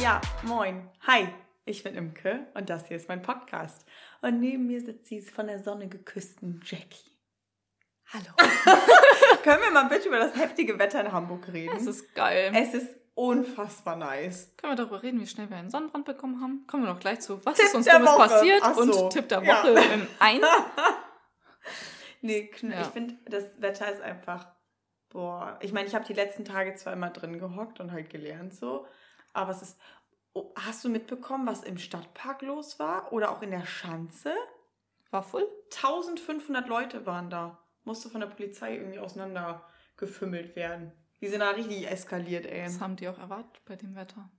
Ja, moin. Hi, ich bin Imke und das hier ist mein Podcast. Und neben mir sitzt die von der Sonne geküssten Jackie. Hallo. Können wir mal bitte über das heftige Wetter in Hamburg reden? Es ist geil. Es ist unfassbar nice. Können wir darüber reden, wie schnell wir einen Sonnenbrand bekommen haben? Kommen wir noch gleich zu. Was Tipp ist uns Dummes passiert? Ach so. Und Tipp der Ja. Woche in ein. Nee, Ja. ich finde, das Wetter ist einfach, boah. Ich meine, ich habe die letzten Tage zwar immer drin gehockt und halt gelernt so, aber es ist, oh, hast du mitbekommen, was im Stadtpark los war? Oder auch in der Schanze? War voll? 1500 Leute waren da. Musste von der Polizei irgendwie auseinandergefümmelt werden. Die sind da richtig eskaliert, ey. Das haben die auch erwartet bei dem Wetter.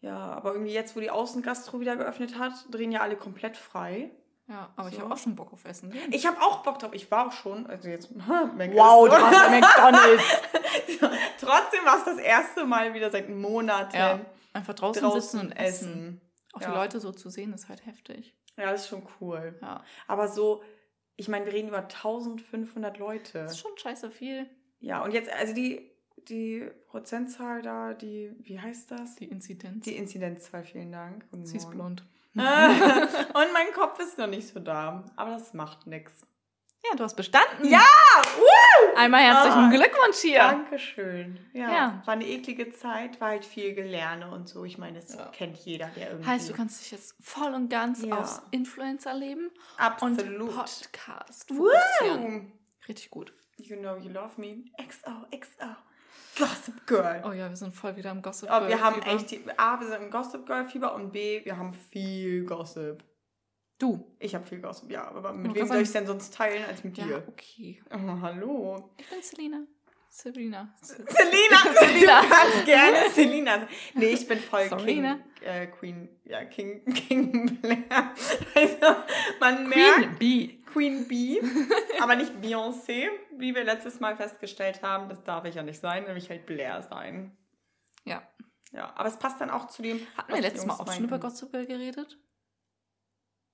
Ja, aber irgendwie jetzt, wo die Außengastro wieder geöffnet hat, drehen ja alle komplett frei. Ja, aber ich So. habe auch schon Bock auf Essen. Ich habe auch Bock drauf. Ich war auch schon, also jetzt, Wow, du warst bei McDonalds. Trotzdem war es das erste Mal wieder seit Monaten Ja, einfach draußen, draußen sitzen und essen. Auch Ja. die Leute so zu sehen, ist halt heftig. Ja, das ist schon cool. Ja. Aber so, ich meine, wir reden über 1500 Leute. Das ist schon scheiße viel. Ja, und jetzt, also die, die Prozentzahl da, die, wie heißt das? Die Inzidenz. Die Inzidenzzahl, vielen Dank. Guten Sie ist blond. und mein Kopf ist noch nicht so da. Aber das macht nichts. Ja, du hast bestanden. Ja! Woo! Einmal herzlichen Ah, Glückwunsch hier. Dankeschön. Ja, Ja. War eine eklige Zeit, war halt viel Gelerne und so. Ich meine, das Ja. kennt jeder, der irgendwie. Heißt, du kannst dich jetzt voll und ganz Ja. aufs Influencer-Leben absolut. und Podcast fokussieren. Woo! Richtig gut. You know you love me. XO, XO. Gossip Girl. Oh ja, wir sind voll wieder im Gossip. Oh, wir Girl haben Fieber. echt, die, A, wir sind im Gossip Girl Fieber und B, wir haben viel Gossip. Du. Ich habe viel Gossip, ja, aber mit wem soll ich sagen- denn sonst teilen als mit Ja, dir? okay. Oh, hallo. Ich bin Selina. Selina, Selina. du kannst gerne Selina. Nee, ich bin voll Sorry, King, ne? äh, Queen, ja, King, King Blair. Also, man merkt, Queen Bee. Queen Bee, aber nicht Beyoncé, wie wir letztes Mal festgestellt haben. Das darf ich ja nicht sein, nämlich halt Blair sein. Ja. Ja, aber es passt dann auch zu dem. Hatten wir letztes Mal auch schon über Girl geredet?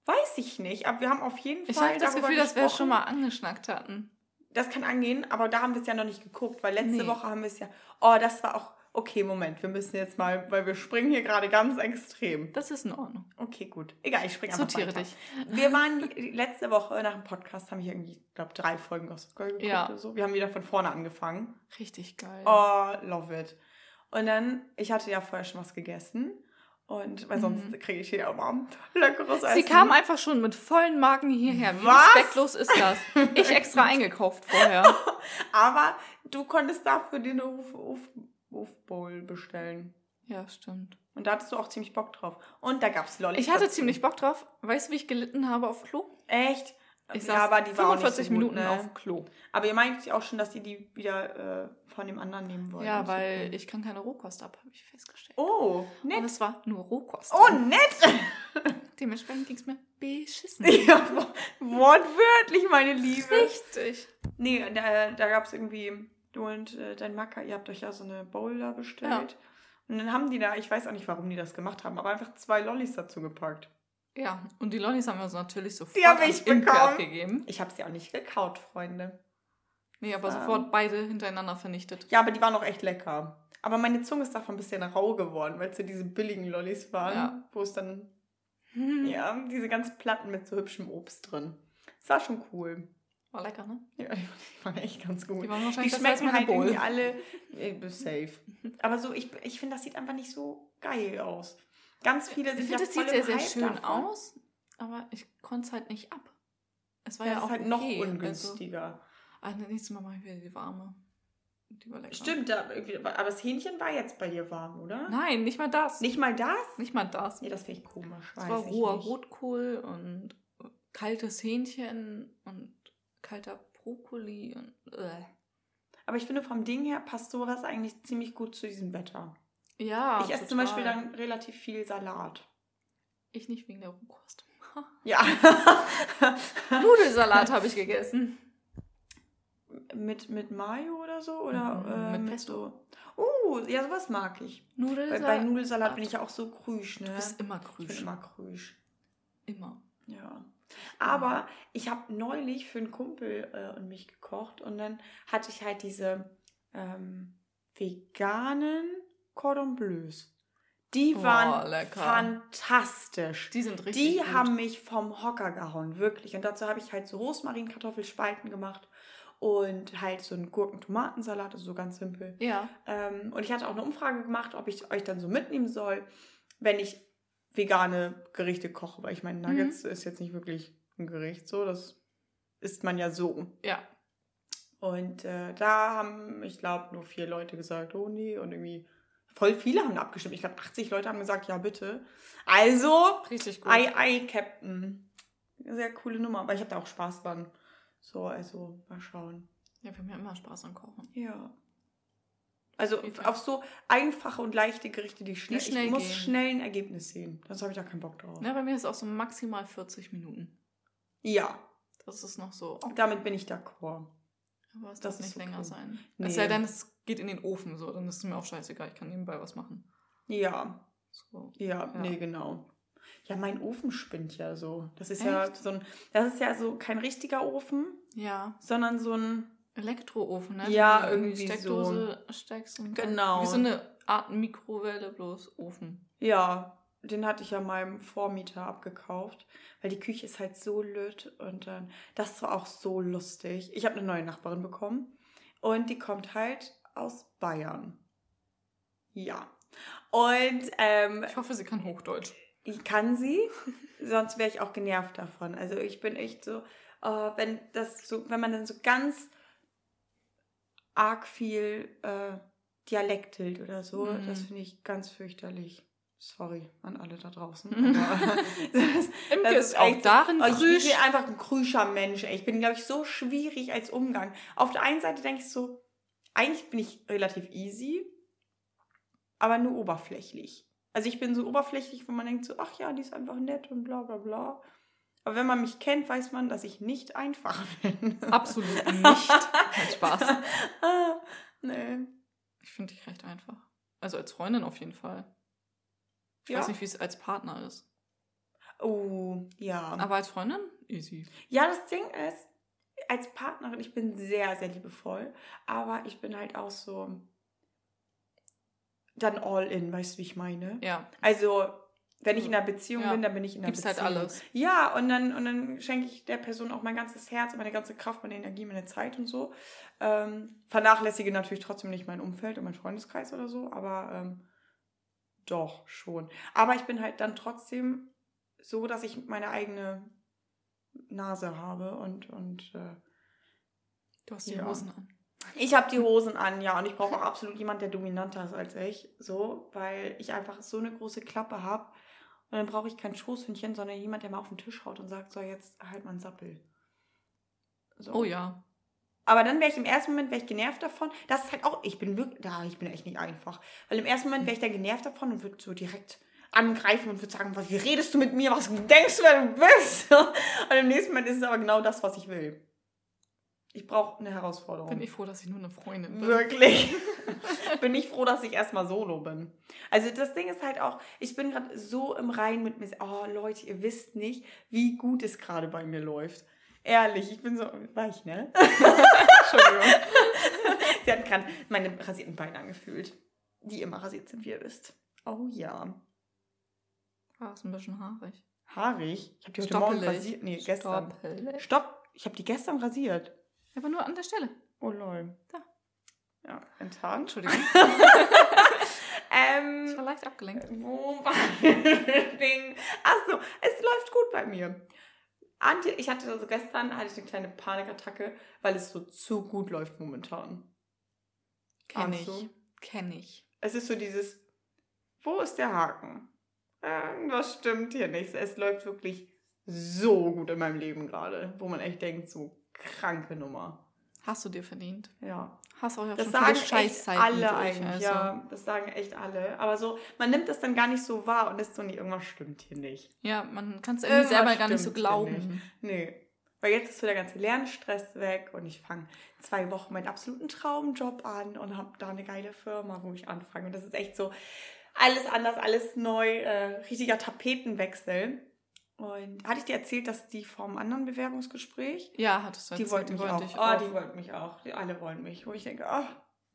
Weiß ich nicht, aber wir haben auf jeden Ich Fall. habe das Gefühl, dass wir es schon mal angeschnackt hatten. Das kann angehen, aber da haben wir es ja noch nicht geguckt, weil letzte Nee. Woche haben wir es ja. Oh, das war auch. Okay, Moment, wir müssen jetzt mal, weil wir springen hier gerade ganz extrem. Das ist in Ordnung. Okay, gut. Egal, ich springe einfach Sortiere weiter. dich. Wir waren letzte Woche nach dem Podcast, haben wir irgendwie, ich glaube, drei Folgen Girl geguckt Ja. oder so. Wir haben wieder von vorne angefangen. Richtig geil. Oh, love it. Und dann, ich hatte ja vorher schon was gegessen. Und weil sonst kriege ich hier immer leckeres Essen. Mhm. Sie kam einfach schon mit vollen Magen hierher. Wie Was? respektlos ist das? Ich extra eingekauft vorher. Aber du konntest dafür dir eine Huf, Huf, Hufbowl bestellen. Ja, stimmt. Und da hattest du auch ziemlich Bock drauf. Und da gab es Lollis. Ich hatte dazu. ziemlich Bock drauf. Weißt du, wie ich gelitten habe auf Klo? Echt? Ich ja, saß aber die war auch nicht 45 so gut, Minuten ne? auf Klo. Aber ihr meint ja auch schon, dass die die wieder äh, von dem anderen nehmen wollen. Ja, weil okay. ich kann keine Rohkost ab, habe ich festgestellt. Oh, Und nett. es war nur Rohkost. Oh, nett. Dementsprechend ging es mir beschissen. ja, wo- wortwörtlich, meine Liebe. Richtig. Nee, da, da gab es irgendwie, du und äh, dein Macker, ihr habt euch ja so eine Bowl da bestellt. Und dann haben die da, ich weiß auch nicht, warum die das gemacht haben, aber einfach zwei Lollis dazu gepackt. Ja, und die Lollis haben wir uns natürlich sofort Die hab ich abgegeben. Ich habe sie auch nicht gekaut, Freunde. Nee, aber Ähm. sofort beide hintereinander vernichtet. Ja, aber die waren auch echt lecker. Aber meine Zunge ist davon ein bisschen rau geworden, weil es so diese billigen Lollis waren, Ja. wo es dann, Hm. ja, diese ganz Platten mit so hübschem Obst drin. Das war schon cool. War lecker, ne? Ja, die waren echt ganz gut. Die waren Die wahrscheinlich als schmecken halt Bowl. irgendwie alle äh, safe. Aber so, ich, ich finde, das sieht einfach nicht so geil aus. Ganz viele sind Ich finde, das voll sieht sehr, sehr schön davon. aus, aber ich konnte es halt nicht ab. Es war Ja, ja, auch halt noch okay. ungünstiger. Also, ah, nächstes Mal mache ich wieder die warme. Die war lecker. Stimmt, aber das Hähnchen war jetzt bei dir warm, oder? Nein, nicht mal das. Nicht mal das? Nicht mal das. Nee, das finde ich komisch. Es war roher. Rotkohl und kaltes Hähnchen und kalter Brokkoli und äh. Aber ich finde, vom Ding her passt sowas eigentlich ziemlich gut zu diesem Wetter. Ja, ich esse zum total. Beispiel dann relativ viel Salat. Ich nicht wegen der Rohkost. Ja. Nudelsalat habe ich gegessen. mit, mit Mayo oder so? Oder Mhm, äh, mit so. Uh, ja, sowas mag ich. Bei, Nudelsalat. bei Nudelsalat bin ich ja auch so krüsch, ne? Du bist immer ich bin krüsch. immer krüsch. Immer. Ja. Aber ich habe neulich für einen Kumpel äh, und mich gekocht und dann hatte ich halt diese ähm, veganen Cordon Bleus. Die Oh, waren lecker. fantastisch. Die sind richtig Die gut. haben mich vom Hocker gehauen, wirklich. Und dazu habe ich halt so Rosmarin-Kartoffelspalten gemacht und halt so einen Gurken-Tomatensalat, also so ganz simpel. Ja. Ähm, und ich hatte auch eine Umfrage gemacht, ob ich euch dann so mitnehmen soll, wenn ich vegane Gerichte koche. Weil ich meine, Nuggets ist jetzt nicht wirklich ein Gericht, so. Das isst man ja so. Ja. Und äh, da haben, ich glaube, nur vier Leute gesagt, oh nee. Und irgendwie voll viele haben abgestimmt. Ich glaube, 80 Leute haben gesagt, ja bitte. Also, Richtig gut. Ei, ei, Captain. Sehr coole Nummer. Aber ich habe da auch Spaß dran. So, also, mal schauen. Ja, wir haben ja immer Spaß am Kochen. Ja. Also auf so einfache und leichte Gerichte, die schnell, schnell ich muss gehen. schnell ein Ergebnis sehen. Sonst habe ich da keinen Bock drauf. Ja, bei mir ist auch so maximal 40 Minuten. Ja, Das ist noch so. damit bin ich d'accord. Aber es Das darf nicht okay. länger sein. Nee. Es sei denn, es geht in den Ofen, so, dann ist es mir auch scheißegal. Ich kann nebenbei was machen. Ja, So. ja, Ja. nee, genau. Ja, mein Ofen spinnt ja so. Das ist ja so ein, das ist ja so kein richtiger Ofen, Ja. sondern so ein, Elektroofen, ne? Ja, du irgendwie Steckdose steckst und Genau. Wie so eine Art Mikrowelle, bloß Ofen. ja, den hatte ich ja meinem Vormieter abgekauft, weil die Küche ist halt so lütt und dann, das war auch so lustig. Ich habe eine neue Nachbarin bekommen und die kommt halt aus Bayern. Ja. Und ähm, Ich hoffe, sie kann Hochdeutsch. ich kann sie, sonst wäre ich auch genervt davon. Also ich bin echt so, äh, wenn das so, wenn man dann so ganz arg viel äh, dialektelt oder so, Mhm. das finde ich ganz fürchterlich. Sorry an alle da draußen. Das, ist auch echt so- darin Oh, ich, bin einfach ein krüscher Mensch. Ich bin, glaube ich, so schwierig als Umgang. Auf der einen Seite denke ich so, eigentlich bin ich relativ easy, aber nur oberflächlich. Also ich bin so oberflächlich, wo man denkt so, ach ja, die ist einfach nett und bla bla bla. Aber wenn man mich kennt, weiß man, dass ich nicht einfach bin. Absolut nicht. Kein Spaß. ah, nee. Ich finde dich recht einfach. Also als Freundin auf jeden Fall. Ich Ja? weiß nicht, wie es als Partner ist. Oh, ja. Aber als Freundin? Easy. Ja, das Ding ist, als Partnerin, ich bin sehr, sehr liebevoll, aber ich bin halt auch so dann all in, weißt du, wie ich meine? Ja. Also, wenn ich in einer Beziehung Ja. bin, dann bin ich in einer Gibt's halt Beziehung. alles. Ja, und dann, und dann schenke ich der Person auch mein ganzes Herz, meine ganze Kraft, meine Energie, meine Zeit und so. Ähm, vernachlässige natürlich trotzdem nicht mein Umfeld und meinen Freundeskreis oder so, aber ähm, doch schon. Aber ich bin halt dann trotzdem so, dass ich meine eigene Nase habe und, und äh, Du hast die Ja. Hosen an. ich habe die Hosen an, ja, und ich brauche auch absolut jemanden, der dominanter ist als ich, so, weil ich einfach so eine große Klappe habe. Und dann brauche ich kein Schoßhündchen, sondern jemand, der mal auf den Tisch haut und sagt, so, jetzt halt mal einen Sappel. So. Oh ja. Aber dann wäre ich im ersten Moment wäre ich genervt davon. Das ist halt auch, ich bin wirklich, da, ich bin echt nicht einfach. Weil im ersten Moment wäre ich dann genervt davon und würde so direkt angreifen und würde sagen, was, wie redest du mit mir? Was denkst du, wer du bist? Und im nächsten Moment ist es aber genau das, was ich will. Ich brauche eine Herausforderung. Bin ich froh, dass ich nur eine Freundin bin. Wirklich. bin ich froh, dass ich erstmal solo bin. Also das Ding ist halt auch, ich bin gerade so im Rein mit mir. Oh Leute, ihr wisst nicht, wie gut es gerade bei mir läuft. Ehrlich, ich bin so weich, ne? Entschuldigung. Sie hat gerade meine rasierten Beine angefühlt. Die immer rasiert sind, wie ihr wisst. Oh ja. War es ein bisschen haarig. Haarig. Ich habe die heute Morgen rasiert. Nee, gestern. Stoppelig. Stopp. Ich habe die gestern rasiert. Aber nur an der Stelle. Oh lol. Da. Ja, enttarnt. Entschuldigung. Ähm, Ich war leicht abgelenkt. Wo war das Ding? Achso, es läuft gut bei mir. Antje, ich hatte also gestern hatte ich eine kleine Panikattacke, weil es so zu gut läuft momentan. Kenn ich. so. Kenn ich. Es ist so dieses, wo ist der Haken? Irgendwas stimmt hier nicht. Es läuft wirklich so gut in meinem Leben gerade, wo man echt denkt, so kranke Nummer. Hast du dir verdient. Ja. Hast auch ja Das schon sagen echt alle eigentlich, also. ja. Das sagen echt alle. Aber so, man nimmt das dann gar nicht so wahr und ist so, nee, irgendwas stimmt hier nicht. Ja, man kann es irgendwie Irgendwas selber gar nicht so glauben. Nee. Weil jetzt ist so der ganze Lernstress weg und ich fange zwei Wochen meinen absoluten Traumjob an und habe da eine geile Firma, wo ich anfange. Und das ist echt so alles anders, alles neu, äh, richtiger Tapetenwechsel. Und hatte ich dir erzählt, dass die vom anderen Bewerbungsgespräch, Ja, hattest du die erzählt, wollten mich auch. Ah, die wollten mich auch. Die alle wollen mich. Wo ich denke, ah,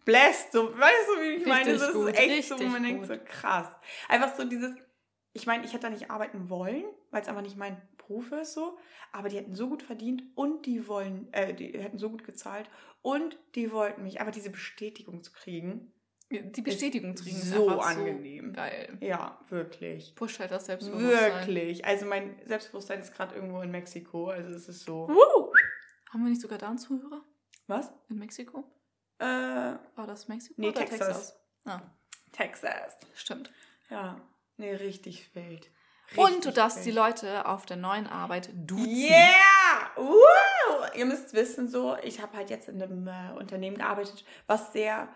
blessed. So, weißt du, wie ich meine? Richtig Das gut, ist echt so, wo man denkt, so krass. Einfach so dieses, ich meine, ich hätte da nicht arbeiten wollen, weil es einfach nicht mein Beruf ist so. Aber die hätten so gut verdient und die wollen, äh, die hätten so gut gezahlt und die wollten mich. Aber diese Bestätigung zu kriegen, Die Bestätigung ist so angenehm. so geil. Ja, wirklich. Pusht halt das Selbstbewusstsein. Wirklich. Also mein Selbstbewusstsein ist gerade irgendwo in Mexiko. Also es ist so. Woo! Haben wir nicht sogar da einen Zuhörer? Was? In Mexiko? Äh, War das Mexiko nee, oder Texas. Ah, Texas. stimmt. Ja. Nee, richtig wild. Und Richtig du darfst wild. die Leute auf der neuen Arbeit duzen. Yeah! Wow! Ihr müsst wissen, so, ich habe halt jetzt in einem äh, Unternehmen gearbeitet, was sehr,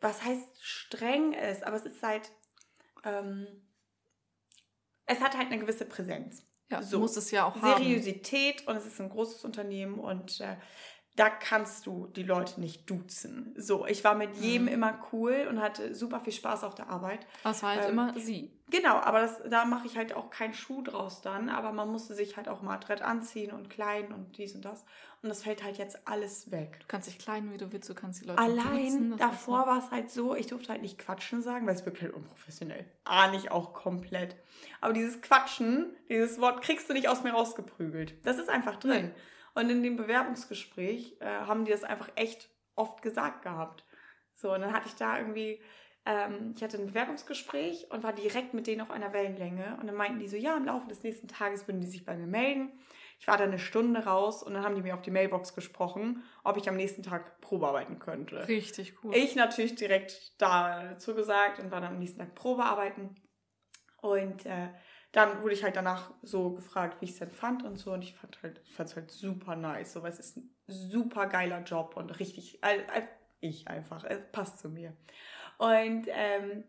was heißt streng ist, aber es ist halt, ähm, es hat halt eine gewisse Präsenz. Ja, So. du musst es ja auch haben. Seriosität und es ist ein großes Unternehmen und äh, da kannst du die Leute nicht duzen. So, ich war mit jedem Mhm. immer cool und hatte super viel Spaß auf der Arbeit. Es war halt Ähm, immer sie. Genau, aber das, da mache ich halt auch keinen Schuh draus dann, aber man musste sich halt auch mal adrett anziehen und klein und dies und das. Und das fällt halt jetzt alles weg. Du kannst dich kleiden, wie du willst, du kannst die Leute Allein duzen. das davor war es halt so, ich durfte halt nicht Quatschen sagen, weil es wirklich halt unprofessionell. Ahne ich auch komplett. Aber dieses Quatschen, dieses Wort kriegst du nicht aus mir rausgeprügelt. Das ist einfach drin. Und in dem Bewerbungsgespräch äh, haben die das einfach echt oft gesagt gehabt. So, und dann hatte ich da irgendwie, ähm, ich hatte ein Bewerbungsgespräch und war direkt mit denen auf einer Wellenlänge. Und dann meinten die so, ja, im Laufe des nächsten Tages würden die sich bei mir melden. Ich war da eine Stunde raus und dann haben die mir auf die Mailbox gesprochen, ob ich am nächsten Tag Probearbeiten könnte. Richtig cool. Ich natürlich direkt da zugesagt und war dann am nächsten Tag Probearbeiten. Und äh, dann wurde ich halt danach so gefragt, wie ich es denn fand und so. Und ich fand halt, fand es halt super nice. So, weil es ist ein super geiler Job und richtig, äh, ich einfach, es passt zu mir. Und ähm,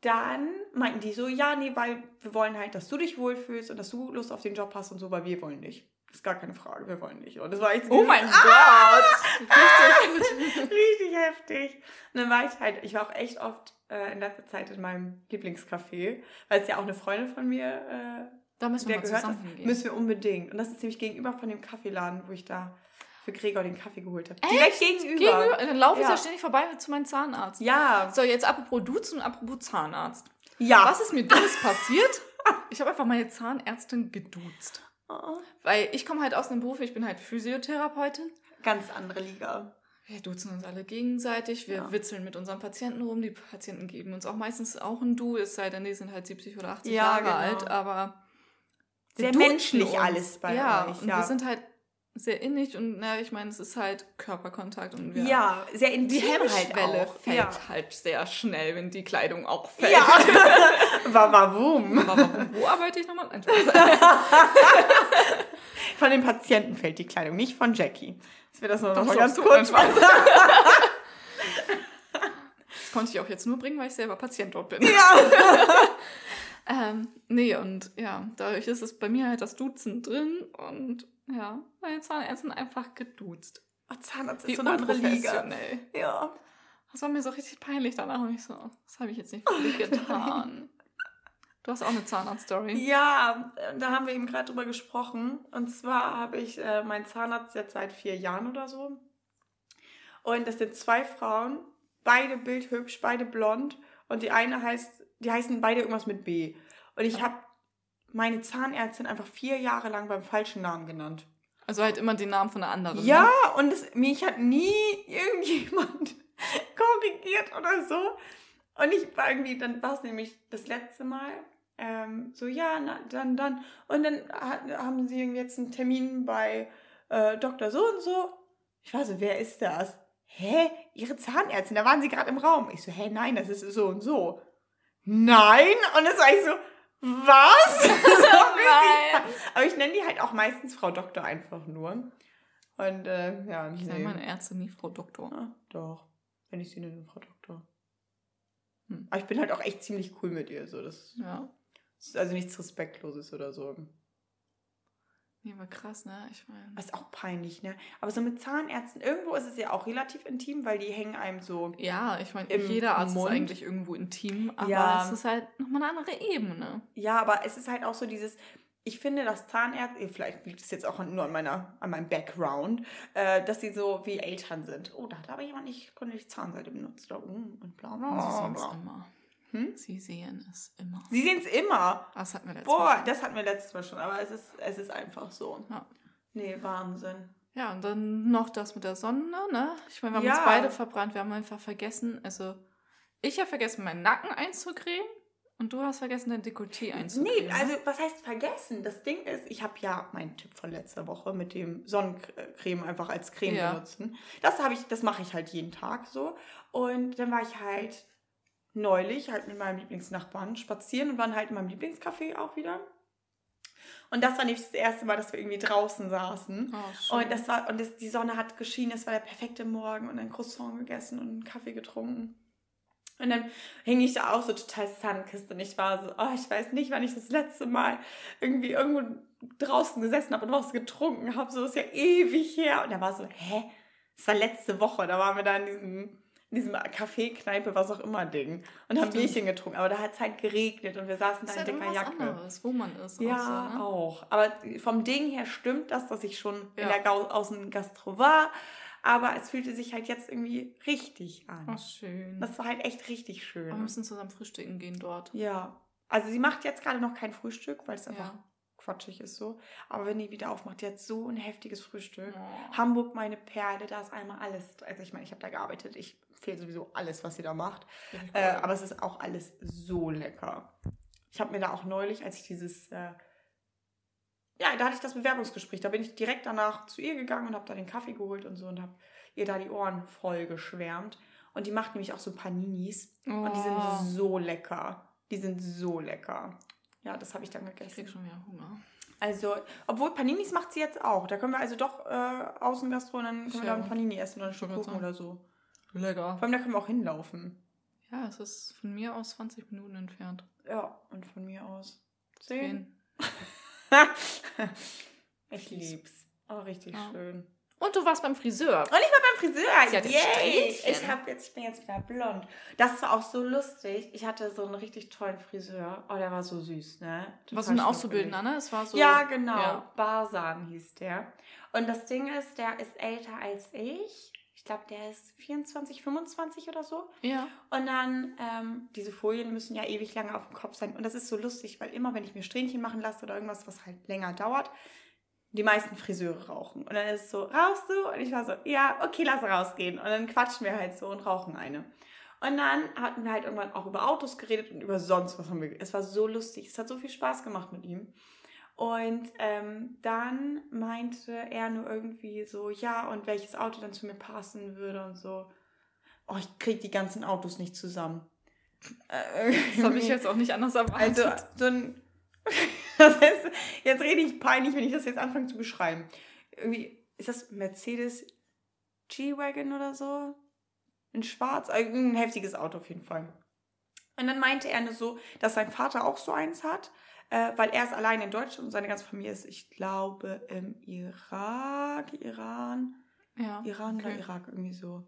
dann meinten die so, ja, nee, weil wir wollen halt, dass du dich wohlfühlst und dass du Lust auf den Job hast und so, weil wir wollen nicht. Das ist gar keine Frage, wir wollen nicht. Und das war echt so oh mein ah! Gott! Richtig gut. Richtig heftig. Und dann war ich halt, ich war auch echt oft äh, in letzter Zeit in meinem Lieblingscafé, weil es ja auch eine Freundin von mir, äh, Da müssen wir der mal gehört zusammen hingehen. müssen wir unbedingt. Und das ist nämlich gegenüber von dem Kaffeeladen, wo ich da für Gregor den Kaffee geholt habe. Echt? Direkt gegenüber. Gegenüber, dann laufe ich Ja. da ständig vorbei zu meinem Zahnarzt. Ja, So, jetzt apropos Duzen und apropos Zahnarzt. ja. Was ist mir dummes passiert? Ich habe einfach meine Zahnärztin geduzt. Oh, Weil ich komme halt aus einem Beruf, ich bin halt Physiotherapeutin. Ganz andere Liga. Wir duzen uns alle gegenseitig, wir Ja. witzeln mit unseren Patienten rum. Die Patienten geben uns auch meistens auch ein Du, es sei denn, die sind halt 70 oder 80 Ja, Jahre genau. alt, aber Sehr menschlich alles bei ja, euch, Und ja. wir sind halt sehr innig und na, ich meine, es ist halt Körperkontakt und wir, Ja, sehr intim die Hemmschwelle halt fällt Ja. halt sehr schnell, wenn die Kleidung auch fällt. Ja. Warum, wo arbeite ich nochmal? Von den Patienten fällt die Kleidung, nicht von Jackie. Das wird das noch Doch, mal ganz kurz. Das konnte ich auch jetzt nur bringen, weil ich selber Patient dort bin. Ja. Ähm, nee, und ja, dadurch ist es bei mir halt das Duzen drin und ja, meine Zahnärztin einfach geduzt. Oh, Zahnarzt ist Wie so eine andere Liga. Ja. Das war mir so richtig peinlich danach und ich so, das habe ich jetzt nicht wirklich getan. Du hast auch eine Zahnarzt-Story. Ja, da haben wir eben gerade drüber gesprochen. Und zwar habe ich äh, meinen Zahnarzt jetzt seit vier Jahren oder so. Und das sind zwei Frauen, beide bildhübsch, beide blond. Und die eine heißt, die heißen beide irgendwas mit B. Und ich habe meine Zahnärztin einfach vier Jahre lang beim falschen Namen genannt. Also halt immer den Namen von der anderen. Ja, Ne? und es, mich hat nie irgendjemand korrigiert oder so. Und ich war irgendwie, dann war es nämlich das letzte Mal ähm, so, ja, na, dann, dann. Und dann ha- haben sie irgendwie jetzt einen Termin bei äh, Dr. so und so. Ich war so, wer ist das? Hä? Ihre Zahnärztin, da waren sie gerade im Raum. Ich so, hä, nein, das ist so und so. Nein? Und das war ich so, was? so richtig Nein. aber ich nenne die halt auch meistens Frau Doktor einfach nur. Und äh, ja, Ich nee. nenne meine Ärzte nie Frau Doktor. Ah, doch. Wenn ich sie nenne, Frau Doktor. Hm. Aber ich bin halt auch echt ziemlich cool mit ihr. So. Das Ja. ist also nichts Respektloses oder so. Nee, aber krass, ne? Ich meine. Das ist auch peinlich, ne? Aber so mit Zahnärzten, irgendwo ist es ja auch relativ intim, weil die hängen einem so. Ja, ich meine, jeder Arzt Mund. ist eigentlich irgendwo intim, aber Ja. es ist halt nochmal eine andere Ebene. Ja, aber es ist halt auch so dieses. ich finde, dass Zahnärzte, vielleicht liegt es jetzt auch nur an, meiner, an meinem Background, äh, dass sie so wie Eltern sind. Oh, da hat aber jemand nicht gründlich Zahnseide benutzt. Oder, mm, und bla bla es bla. Hm? Sie sehen es immer. Sie sehen es immer. Das hatten wir letztes Boah, Mal. schon. das hatten wir letztes Mal schon, aber es ist, es ist einfach so. Ja. Nee, Wahnsinn. Ja, und dann noch das mit der Sonne, ne? Ich meine, wir haben Ja. uns beide verbrannt. Wir haben einfach vergessen, also ich habe vergessen, meinen Nacken einzucremen und du hast vergessen, dein Dekolleté einzucremen. Nee, also was heißt vergessen? Das Ding ist, ich habe ja meinen Tipp von letzter Woche mit dem Sonnencreme einfach als Creme Ja. benutzen. Das habe ich, das mache ich halt jeden Tag so. Und dann war ich halt neulich halt mit meinem Lieblingsnachbarn spazieren und waren halt in meinem Lieblingscafé auch wieder. Und das war nämlich das erste Mal, dass wir irgendwie draußen saßen. Oh. Und das war, und das, die Sonne hat geschienen, es war der perfekte Morgen und ein Croissant gegessen und einen Kaffee getrunken. Und dann hing ich da auch so total sunkissed und ich war so, oh, ich weiß nicht, wann ich das letzte Mal irgendwie irgendwo draußen gesessen habe und was getrunken habe. So ist ja ewig her. Und er war so, hä? Das war letzte Woche, da waren wir da in diesem, in diesem Café, Kneipe, was auch immer Ding und haben Stimmt. Bierchen getrunken. Aber da hat es halt geregnet und wir saßen da in halt dicker Jacke. anderes, wo man ist. Ja, auch so, ne? auch. Aber vom Ding her stimmt das, dass ich schon in Ja. der Gau Außengastro war. Aber es fühlte sich halt jetzt irgendwie richtig an. Oh, schön. Das war halt echt richtig schön. wir müssen zusammen frühstücken gehen dort. ja. Also sie macht jetzt gerade noch kein Frühstück, weil es einfach Ja. Quatschig ist so. Aber wenn die wieder aufmacht, die hat so ein heftiges Frühstück. Oh. Hamburg, meine Perle, da ist einmal alles. Also ich meine, ich habe da gearbeitet. Ich empfehle sowieso alles, was sie da macht. Äh, aber es ist auch alles so lecker. Ich habe mir da auch neulich, als ich dieses, äh, ja, da hatte ich das Bewerbungsgespräch, da bin ich direkt danach zu ihr gegangen und habe da den Kaffee geholt und so und habe ihr da die Ohren voll geschwärmt. Und die macht nämlich auch so Paninis und die sind Oh. so lecker. Die sind so lecker. Ja, das habe ich dann Ich krieg gegessen. schon wieder Hunger. Also, obwohl Paninis macht sie jetzt auch. Da können wir also doch äh, Außengastro und dann können wir da ein Panini essen oder ein Stück Kuchen oder so. Lecker. Vor allem, da können wir auch hinlaufen. Ja, es ist von mir aus 20 Minuten entfernt. Ja, und von mir aus. Zehn. Zehn. ich lieb's. Oh, richtig Ja. schön. Und du warst beim Friseur. Und ich war beim Friseur. Sie Yay! Ich, hab jetzt, ich bin jetzt wieder blond. Das war auch so lustig. Ich hatte so einen richtig tollen Friseur. Oh, der war so süß, ne? Total so ein. Auszubildender, ne? Es war so. ja, genau. Ja. Barsan hieß der. Und das Ding ist, der ist älter als ich. Ich glaube, der ist 24, 25 oder so. Ja. Und dann, ähm, diese Folien müssen ja ewig lange auf dem Kopf sein. Und das ist so lustig, weil immer, wenn ich mir Strähnchen machen lasse oder irgendwas, was halt länger dauert, die meisten Friseure rauchen. Und dann ist es so, rauchst du? Und ich war so, ja, okay, lass rausgehen. Und dann quatschen wir halt so und rauchen eine. Und dann hatten wir halt irgendwann auch über Autos geredet und über sonst was haben wir. Es war so lustig. Es hat so viel Spaß gemacht mit ihm. Und ähm, dann meinte er nur irgendwie so, ja, und welches Auto dann zu mir passen würde und so. Oh, ich krieg die ganzen Autos nicht zusammen. Äh, Das habe ich jetzt auch nicht anders erwartet. also so ein. Das heißt, jetzt rede ich peinlich, wenn ich das jetzt anfange zu beschreiben. Irgendwie, ist das Mercedes G-Wagon oder so? In schwarz? Also Ein heftiges Auto auf jeden Fall. Und dann meinte er nur so, dass sein Vater auch so eins hat, äh, weil er ist allein in Deutschland und seine ganze Familie ist, ich glaube, im Irak, Iran. ja. Iran okay. oder Irak, irgendwie so.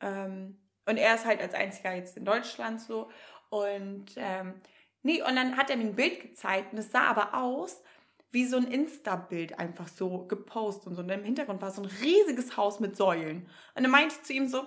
Ähm, und er ist halt als einziger jetzt in Deutschland so. Und ähm, nee, und dann hat er mir ein Bild gezeigt und es sah aber aus wie so ein Insta-Bild einfach so gepostet und so. Und im Hintergrund war so ein riesiges Haus mit Säulen. Und dann meinte ich zu ihm so,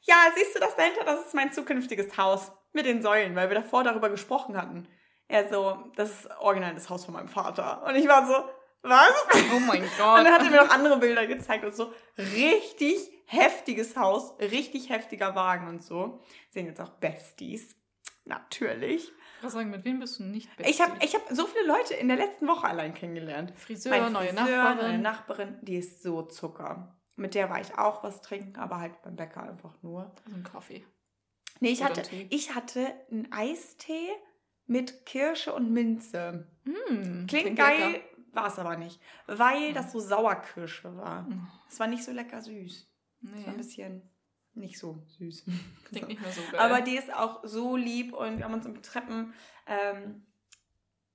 ja, siehst du das dahinter? Das ist mein zukünftiges Haus mit den Säulen, weil wir davor darüber gesprochen hatten. Er so, das ist original das Haus von meinem Vater. Und ich war so, was? Oh mein Und Gott. dann hat er mir noch andere Bilder gezeigt und so. Richtig heftiges Haus, richtig heftiger Wagen und so. Sehen jetzt auch Besties. Natürlich. Was sagen, mit wem bist du nicht Ich habe ich hab so viele Leute in der letzten Woche allein kennengelernt. Friseur, Mein neue Friseur, Nachbarin. Neue Nachbarin, die ist so Zucker. Mit der war ich auch was trinken, aber halt beim Bäcker einfach nur. Also ein Kaffee. Nee, ich Oder hatte, ich hatte einen Eistee mit Kirsche und Minze. Hm, Klingt lecker. geil, war es aber nicht. Weil das so Sauerkirsche war. Hm, Es war nicht so lecker süß. Es war ein Nee, bisschen nicht so süß. klingt nicht mehr so geil. Aber die ist auch so lieb und wir haben uns im Treppen, ähm,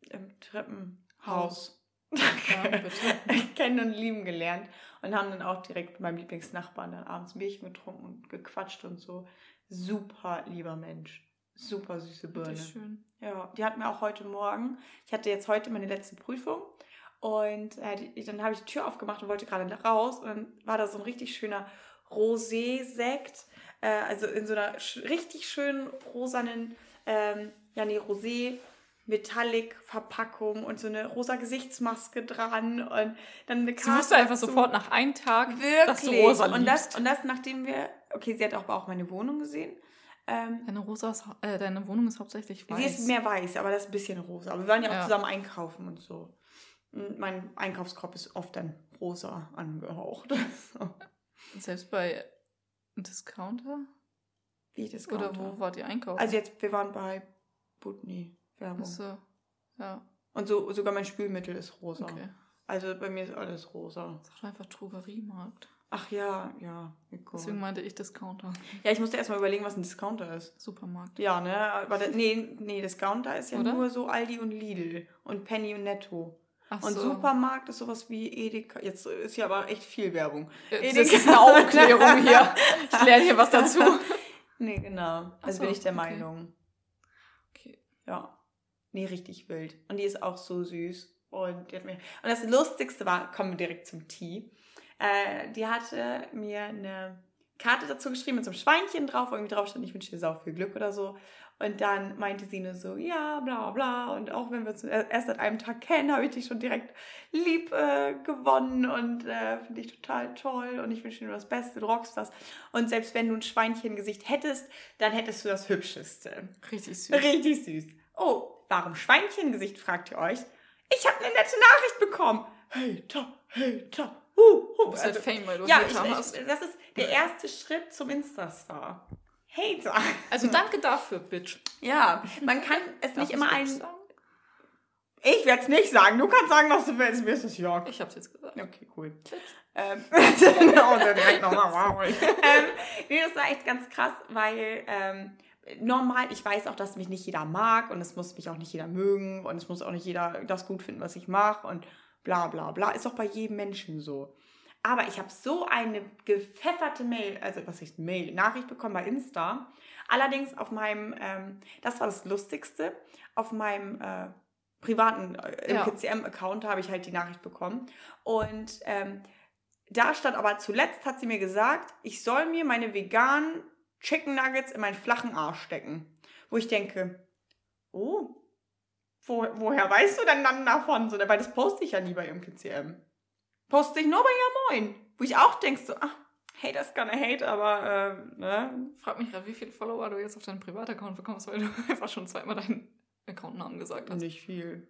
im Treppenhaus Ja, kennen und lieben gelernt und haben dann auch direkt mit meinem Lieblingsnachbarn dann abends ein Bierchen getrunken und gequatscht und so. Super lieber Mensch. Super süße Birne. Richtig schön. Ja, die hat mir auch heute Morgen, ich hatte jetzt heute meine letzte Prüfung und äh, die, dann habe ich die Tür aufgemacht und wollte gerade raus und dann war da so ein richtig schöner Rosé-Sekt, äh, also in so einer sch richtig schönen rosanen, ähm, ja nee, Rosé Metallic-Verpackung und so eine rosa Gesichtsmaske dran und dann eine Sie Karte. wusste einfach dazu. sofort nach einem Tag, Wirklich. dass du rosa und, das, und das, nachdem wir, okay, sie hat auch, auch meine Wohnung gesehen. Ähm, Deine, rosa ist, äh, deine Wohnung ist hauptsächlich weiß. Sie ist mehr weiß, aber das ist ein bisschen rosa. Aber wir waren ja auch Ja. zusammen einkaufen und so. Und mein Einkaufskorb ist oft dann rosa angehaucht. So. Selbst bei Discounter? Wie das Oder wo wart ihr einkaufen? Also jetzt, wir waren bei Butni Werbung. Achso. Ja, Und so, sogar mein Spülmittel ist rosa. okay. Also bei mir ist alles rosa. Sag doch einfach Drogeriemarkt. Ach ja, ja. wie cool. Deswegen meinte ich Discounter. Ja, ich musste erstmal überlegen, was ein Discounter ist. Supermarkt. Ja, ne? Aber da, nee, nee, Discounter ist ja Oder? nur so Aldi und Lidl und Penny und Netto. Ach Und so. Supermarkt ist sowas wie Edeka. Jetzt ist ja aber echt viel Werbung. Edeka. Das ist eine Aufklärung hier. Ich lerne hier was dazu. Nee, genau. Also so, bin ich der okay. Meinung. Okay. Ja. Nee, richtig wild. Und die ist auch so süß. Und, die hat mir und das Lustigste war, kommen wir direkt zum Tee. Äh, die hatte mir eine Karte dazu geschrieben mit so einem Schweinchen drauf, wo irgendwie drauf stand, ich wünsche dir sau viel Glück oder so. Und dann meinte sie nur so, ja, bla bla. Und auch wenn wir uns erst seit einem Tag kennen, habe ich dich schon direkt lieb äh, gewonnen und äh, finde ich total toll. Und ich wünsche dir nur das Beste, du rockst das. Und selbst wenn du ein Schweinchengesicht hättest, dann hättest du das Hübscheste. Richtig süß. Richtig süß. Oh, warum Schweinchengesicht, fragt ihr euch? Ich habe eine nette Nachricht bekommen. Hey, ta, hey, ta. Uh, uh. Du bist halt Fame, weil du ja, ich, ich, das ist der erste Schritt zum Insta-Star. Hater. Also danke dafür, Bitch. Ja, man kann es nicht immer ein. Sagen? Ich werde es nicht sagen. Du kannst sagen, was du willst. Mir ist es Jörg. Ich hab's jetzt gesagt. Okay, cool. Ähm, oh, dann direkt nochmal. Wow. Ähm, nee, das war echt ganz krass, weil ähm, normal, ich weiß auch, dass mich nicht jeder mag und es muss mich auch nicht jeder mögen und es muss auch nicht jeder das gut finden, was ich mache und bla bla bla. Ist auch bei jedem Menschen so. Aber ich habe so eine gepfefferte Mail, also was ist Mail, Nachricht bekommen bei Insta. Allerdings auf meinem, ähm, das war das Lustigste, auf meinem äh, privaten äh, Ja. PCM-Account habe ich halt die Nachricht bekommen. Und ähm, da stand aber zuletzt, hat sie mir gesagt, ich soll mir meine veganen Chicken Nuggets in meinen flachen Arsch stecken. Wo ich denke, oh, wo, woher weißt du denn dann davon? So, weil das poste ich ja nie bei ihrem PCM. Poste ich nur bei ihr Moin. Wo ich auch denke, so, ach, haters gonna hate, aber, äh, ne? Frag mich gerade, wie viele Follower du jetzt auf deinen Privataccount bekommst, weil du einfach schon zweimal deinen Accountnamen gesagt hast. Nicht viel.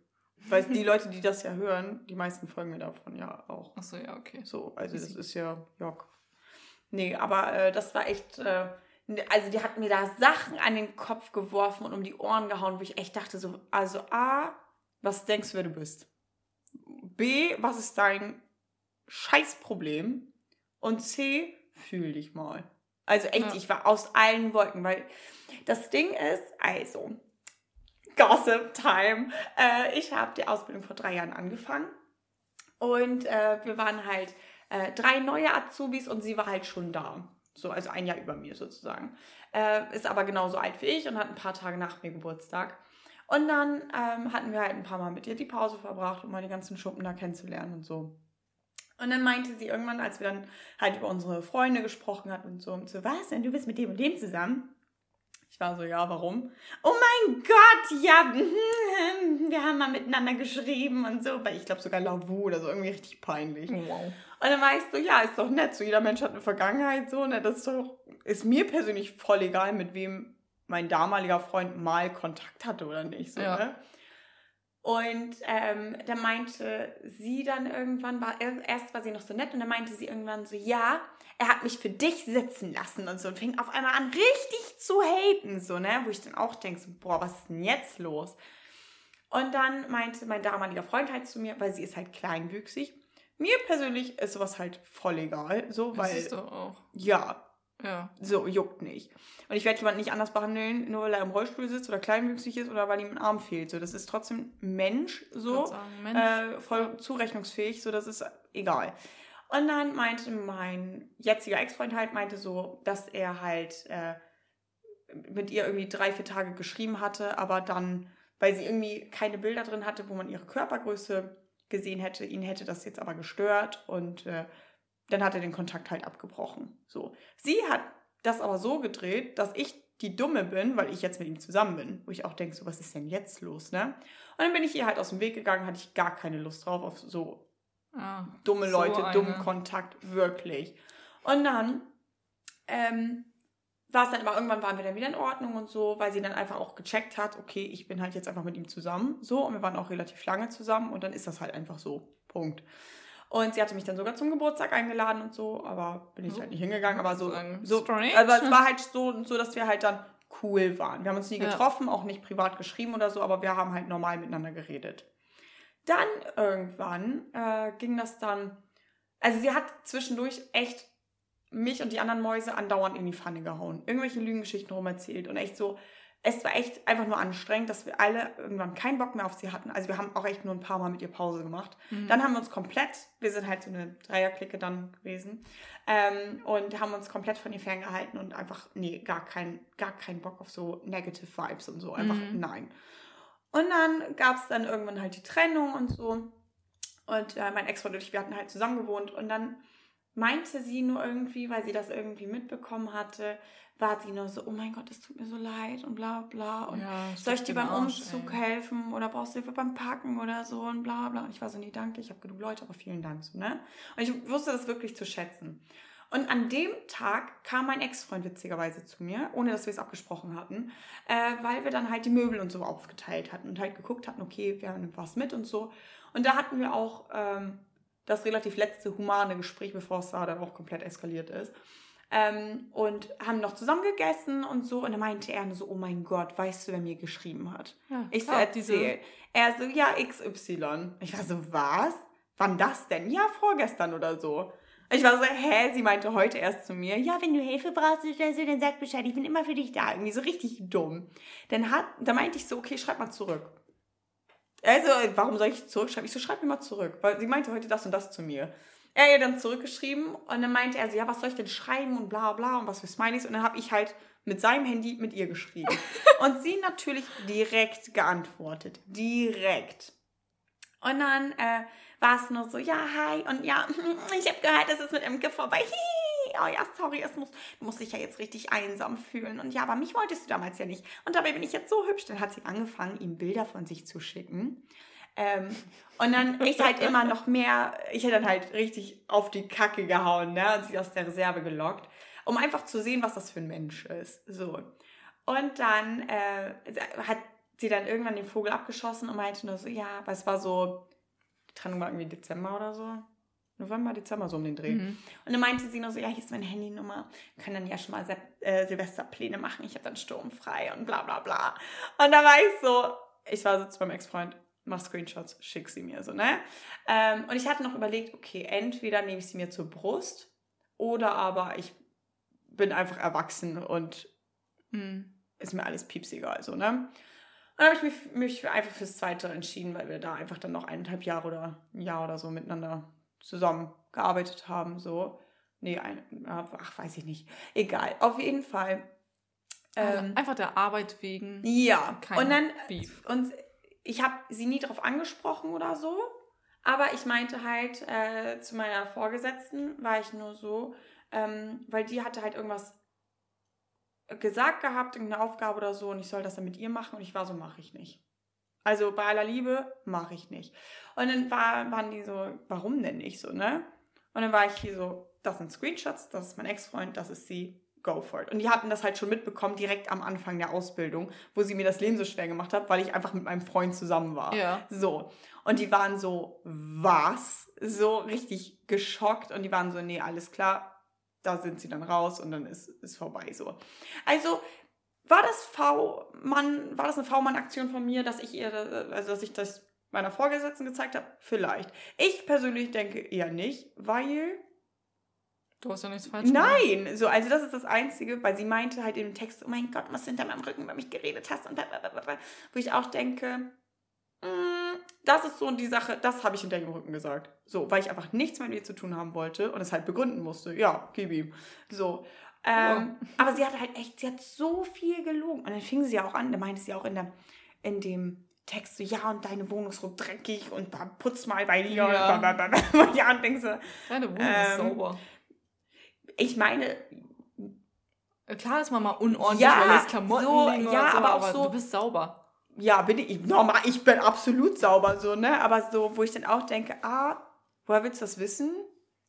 Weil die Leute, die das ja hören, die meisten folgen mir davon ja auch. Achso, ja, okay. So, also das Easy. ist ja Jock. Nee, aber äh, das war echt, äh, also die hat mir da Sachen an den Kopf geworfen und um die Ohren gehauen, wo ich echt dachte so, also A, was denkst du, wer du bist? B, was ist dein Scheißproblem? Und C, fühl dich mal. Also echt, Ja. ich war aus allen Wolken, weil das Ding ist, also, Gossip Time. Äh, ich habe die Ausbildung vor drei Jahren angefangen und äh, wir waren halt äh, drei neue Azubis und sie war halt schon da. So, also ein Jahr über mir sozusagen. Äh, ist aber genauso alt wie ich und hat ein paar Tage nach mir Geburtstag. Und dann ähm, hatten wir halt ein paar Mal mit ihr die Pause verbracht, um mal die ganzen Schuppen da kennenzulernen und so. Und dann meinte sie irgendwann, als wir dann halt über unsere Freunde gesprochen hatten und so, und so, was denn, du bist mit dem und dem zusammen? Ich war so, ja, warum? Oh mein Gott, ja, mhm, wir haben mal miteinander geschrieben und so, weil ich glaube sogar Lavu oder so, irgendwie richtig peinlich. Wow. Und dann war ich so, ja, ist doch nett, so jeder Mensch hat eine Vergangenheit, so, ne, das ist doch, ist mir persönlich voll egal, mit wem mein damaliger Freund mal Kontakt hatte oder nicht, so, Ja. ne? Und ähm, da meinte sie dann irgendwann, war, erst war sie noch so nett und dann meinte sie irgendwann so, ja, er hat mich für dich sitzen lassen und so und fing auf einmal an, richtig zu haten, so, ne, wo ich dann auch denke, so, boah, was ist denn jetzt los? Und dann meinte mein damaliger Freund halt zu mir, weil sie ist halt kleinwüchsig, mir persönlich ist sowas halt voll egal, so, Das weil, ist doch auch. ja, Ja. so, juckt nicht. Und ich werde jemanden nicht anders behandeln, nur weil er im Rollstuhl sitzt oder kleinwüchsig ist oder weil ihm ein Arm fehlt. So, das ist trotzdem Mensch, so, Sagen, Mensch. äh, voll zurechnungsfähig, so, das ist egal. Und dann meinte mein jetziger Ex-Freund halt, meinte so, dass er halt äh, mit ihr irgendwie drei, vier Tage geschrieben hatte, aber dann, weil sie irgendwie keine Bilder drin hatte, wo man ihre Körpergröße gesehen hätte, ihn hätte das jetzt aber gestört und äh, dann hat er den Kontakt halt abgebrochen. So. Sie hat das aber so gedreht, dass ich die Dumme bin, weil ich jetzt mit ihm zusammen bin. Wo ich auch denke, so, was ist denn jetzt los, ne? Und dann bin ich ihr halt aus dem Weg gegangen, hatte ich gar keine Lust drauf auf so ah, dumme Leute, so dummen Kontakt, wirklich. Und dann ähm, war es dann aber irgendwann waren wir dann wieder in Ordnung und so, weil sie dann einfach auch gecheckt hat, okay, ich bin halt jetzt einfach mit ihm zusammen, so und wir waren auch relativ lange zusammen und dann ist das halt einfach so, Punkt. Und sie hatte mich dann sogar zum Geburtstag eingeladen und so, aber bin ich oh. halt nicht hingegangen. Aber so, so also es war halt so, so, dass wir halt dann cool waren. Wir haben uns nie getroffen, ja. auch nicht privat geschrieben oder so, aber wir haben halt normal miteinander geredet. Dann irgendwann äh, ging das dann, also sie hat zwischendurch echt mich und die anderen Mäuse andauernd in die Pfanne gehauen, irgendwelche Lügengeschichten rum erzählt und echt so, es war echt einfach nur anstrengend, dass wir alle irgendwann keinen Bock mehr auf sie hatten. Also wir haben auch echt nur ein paar Mal mit ihr Pause gemacht. Mhm. Dann haben wir uns komplett, wir sind halt so eine Dreierklicke dann gewesen, ähm, und haben uns komplett von ihr ferngehalten und einfach, nee, gar keinen gar kein Bock auf so Negative Vibes und so. Einfach mhm. nein. Und dann gab es dann irgendwann halt die Trennung und so. Und äh, mein Ex-Freund und ich, wir hatten halt zusammen gewohnt. Und dann meinte sie nur irgendwie, weil sie das irgendwie mitbekommen hatte, war sie nur so, oh mein Gott, es tut mir so leid und bla bla und ja, soll ich dir beim Arsch, Umzug ey. helfen oder brauchst du Hilfe beim Packen oder so und bla bla. Und ich war so, nee, danke, ich habe genug Leute, aber vielen Dank. So, ne? Und ich wusste das wirklich zu schätzen. Und an dem Tag kam mein Ex-Freund witzigerweise zu mir, ohne dass wir es abgesprochen hatten, äh, weil wir dann halt die Möbel und so aufgeteilt hatten und halt geguckt hatten, okay, wir haben was mit und so. Und da hatten wir auch ähm, das relativ letzte humane Gespräch, bevor es da dann auch komplett eskaliert ist. Ähm, und haben noch zusammen gegessen und so. Und dann meinte er nur so, oh mein Gott, weißt du, wer mir geschrieben hat? Ja, ich so, erzähl. Er so, ja, XY. Ich war so, was? Wann das denn? Ja, vorgestern oder so. Ich war so, hä? Sie meinte heute erst zu mir, ja, wenn du Hilfe brauchst oder so, dann sag Bescheid, ich bin immer für dich da. Irgendwie so richtig dumm. Dann hat, da meinte ich so, okay, schreib mal zurück. Also, warum soll ich zurückschreiben? Ich so, schreib mir mal zurück. Weil sie meinte heute das und das zu mir. Er hat dann zurückgeschrieben und dann meinte er so, ja, was soll ich denn schreiben und bla bla und was für Smileys. Und dann habe ich halt mit seinem Handy mit ihr geschrieben. und sie natürlich direkt geantwortet. Direkt. Und dann äh, war es nur so, ja, hi, und ja, ich habe gehört, es ist mit Imke vorbei. Oh ja, sorry, es muss, du musst dich ja jetzt richtig einsam fühlen. Und ja, aber mich wolltest du damals ja nicht. Und dabei bin ich jetzt so hübsch. Dann hat sie angefangen, ihm Bilder von sich zu schicken. Ähm, und dann ich halt immer noch mehr, ich hätte dann halt richtig auf die Kacke gehauen, ne? Und sie aus der Reserve gelockt, um einfach zu sehen, was das für ein Mensch ist. So. Und dann äh, hat sie dann irgendwann den Vogel abgeschossen und meinte nur so, ja, weil es war so, die Trennung war irgendwie Dezember oder so. November, Dezember, so um den Dreh. Mhm. Und dann meinte sie nur so, ja, hier ist meine Handynummer. Wir können dann ja schon mal Sil äh, Silvesterpläne machen. Ich habe dann sturmfrei und bla bla bla. Und da war ich so, ich war so zu meinem Ex-Freund, mach Screenshots, schick sie mir so, ne? Ähm, und ich hatte noch überlegt, okay, entweder nehme ich sie mir zur Brust oder aber ich bin einfach erwachsen und mhm. ist mir alles pieps egal, so, ne? Und dann habe ich mich, mich einfach fürs Zweite entschieden, weil wir da einfach dann noch eineinhalb Jahre oder ein Jahr oder so miteinander zusammengearbeitet haben, so. Nee, ein, ach, weiß ich nicht. Egal. Auf jeden Fall. Also ähm, einfach der Arbeit wegen. Ja. und dann, Beef. und ich habe sie nie darauf angesprochen oder so, aber ich meinte halt äh, zu meiner Vorgesetzten, war ich nur so, ähm, weil die hatte halt irgendwas gesagt gehabt, irgendeine Aufgabe oder so und ich soll das dann mit ihr machen und ich war so, mache ich nicht. Also bei aller Liebe mache ich nicht. Und dann war, waren die so, warum denn nicht so, ne? Und dann war ich hier so, das sind Screenshots, das ist mein Ex-Freund, das ist sie, go for it. Und die hatten das halt schon mitbekommen, direkt am Anfang der Ausbildung, wo sie mir das Leben so schwer gemacht hat, weil ich einfach mit meinem Freund zusammen war. Ja. So. Und die waren so, was? So richtig geschockt und die waren so, nee, alles klar, da sind sie dann raus und dann ist es vorbei so. Also war das V-Mann, war das eine V-Mann-Aktion von mir, dass ich ihr, also dass ich das meiner Vorgesetzten gezeigt habe? Vielleicht. Ich persönlich denke eher nicht, weil Du hast ja nichts falsch gemacht. Nein, so, also das ist das Einzige, weil sie meinte halt im Text, oh mein Gott, was hinter meinem Rücken über mich geredet hast und blablabla, wo ich auch denke, mm, das ist so die Sache, das habe ich hinter ihrem Rücken gesagt. So, weil ich einfach nichts mit ihr zu tun haben wollte und es halt begründen musste. Ja, gib ihm. So. Ähm, oh. Aber sie hat halt echt, sie hat so viel gelogen. Und dann fing sie auch an, da meinte sie auch in, der, in dem Text so, ja, und deine Wohnung ist so dreckig und putz mal bei dir. Ja, und, ja, und denkst so. Deine Wohnung ähm, ist sauber. Ich meine. Klar ist man mal unordentlich, ja, weil jetzt Klamotten so, liegen ja, so, aber auch aber so, du bist sauber. Ja, bin ich. Normal, ich bin absolut sauber, so, ne? Aber so, wo ich dann auch denke, ah, woher willst du das wissen?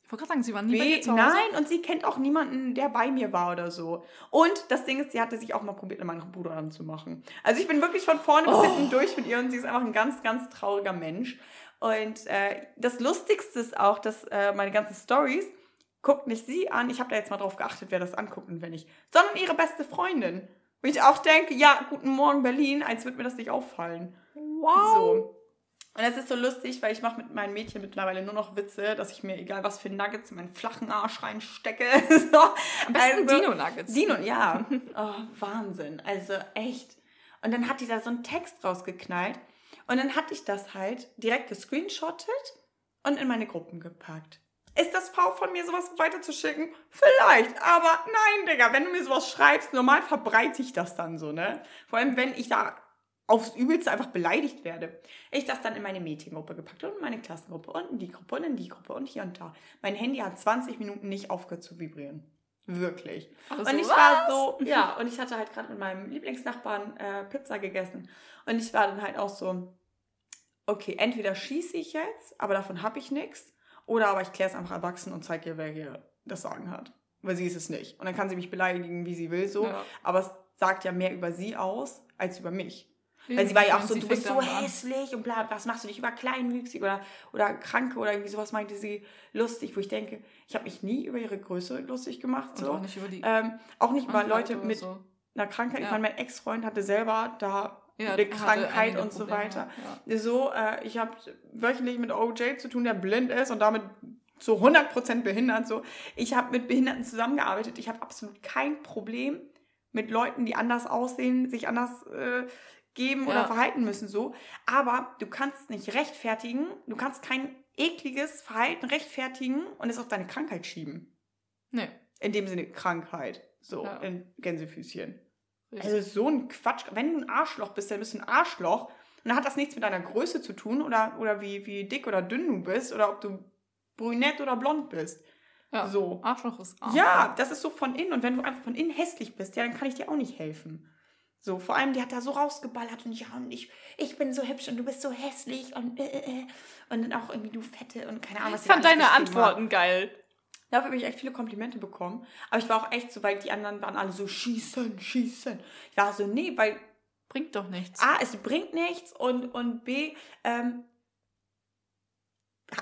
Ich wollte gerade sagen, sie war nie B, bei dir zu Hause. Nein, und sie kennt auch niemanden, der bei mir war oder so. Und das Ding ist, sie hatte sich auch mal probiert, meine Bruder anzumachen. Also ich bin wirklich von vorne oh. bis hinten durch mit ihr und sie ist einfach ein ganz, ganz trauriger Mensch. Und äh, das Lustigste ist auch, dass äh, meine ganzen Stories guckt nicht sie an. Ich habe da jetzt mal drauf geachtet, wer das anguckt und wer nicht. Sondern ihre beste Freundin. Wo ich auch denke, ja, guten Morgen Berlin, als würde mir das nicht auffallen. Wow. So. Und es ist so lustig, weil ich mache mit meinen Mädchen mittlerweile nur noch Witze, dass ich mir egal was für Nuggets in meinen flachen Arsch reinstecke. so. Am besten also, Dino-Nuggets. Dino, ja. Oh, Wahnsinn. Also echt. Und dann hat die da so einen Text rausgeknallt. Und dann hatte ich das halt direkt gescreenshottet und in meine Gruppen gepackt. Ist das faul von mir, sowas weiterzuschicken? Vielleicht, aber nein, Digga, wenn du mir sowas schreibst, normal verbreite ich das dann so, ne? Vor allem, wenn ich da aufs Übelste einfach beleidigt werde. Ich das dann in meine Mädchengruppe gepackt und in meine Klassengruppe und in die Gruppe und in die Gruppe und hier und da. Mein Handy hat 20 Minuten nicht aufgehört zu vibrieren. Wirklich. Also und ich was? war so, ja, und ich hatte halt gerade mit meinem Lieblingsnachbarn äh, Pizza gegessen. Und ich war dann halt auch so, okay, entweder schieße ich jetzt, aber davon habe ich nichts, oder aber ich kläre es einfach erwachsen und zeige ihr, wer hier das Sagen hat. Weil sie ist es nicht. Und dann kann sie mich beleidigen, wie sie will, so. Ja. Aber es sagt ja mehr über sie aus, als über mich. Weil sie war ja auch so, du bist so hässlich und bla, was machst du dich über kleinwüchsig oder, oder Kranke oder irgendwie sowas meinte sie lustig, wo ich denke, ich habe mich nie über ihre Größe lustig gemacht. So. auch nicht über die. Ähm, auch nicht über Leute mit so. einer Krankheit. Ja. Ich meine, mein Ex-Freund hatte selber da ja, eine Krankheit und so weiter. Ja. So, äh, ich habe wöchentlich mit OJ zu tun, der blind ist und damit zu 100% behindert. So. Ich habe mit Behinderten zusammengearbeitet. Ich habe absolut kein Problem mit Leuten, die anders aussehen, sich anders äh, geben ja. oder verhalten müssen so. Aber du kannst nicht rechtfertigen, du kannst kein ekliges Verhalten rechtfertigen und es auf deine Krankheit schieben. Nee. In dem Sinne Krankheit. So, ja. in Gänsefüßchen. Richtig. Also so ein Quatsch. Wenn du ein Arschloch bist, dann bist du ein Arschloch. Und dann hat das nichts mit deiner Größe zu tun oder, oder wie, wie dick oder dünn du bist oder ob du brünett oder blond bist. Ja, so. Arschloch ist Arschloch. Ja, das ist so von innen. Und wenn du einfach von innen hässlich bist, ja, dann kann ich dir auch nicht helfen. So, vor allem, die hat da so rausgeballert und ja, und ich, ich bin so hübsch und du bist so hässlich und äh, äh, äh. und dann auch irgendwie du Fette und keine Ahnung, was ich fand deine Antworten war. geil. Dafür habe ich echt viele Komplimente bekommen. Aber ich war auch echt so, weil die anderen waren alle so schießen, schießen. Ich war so, nee, weil. Bringt doch nichts. A, es bringt nichts und, und B, ähm,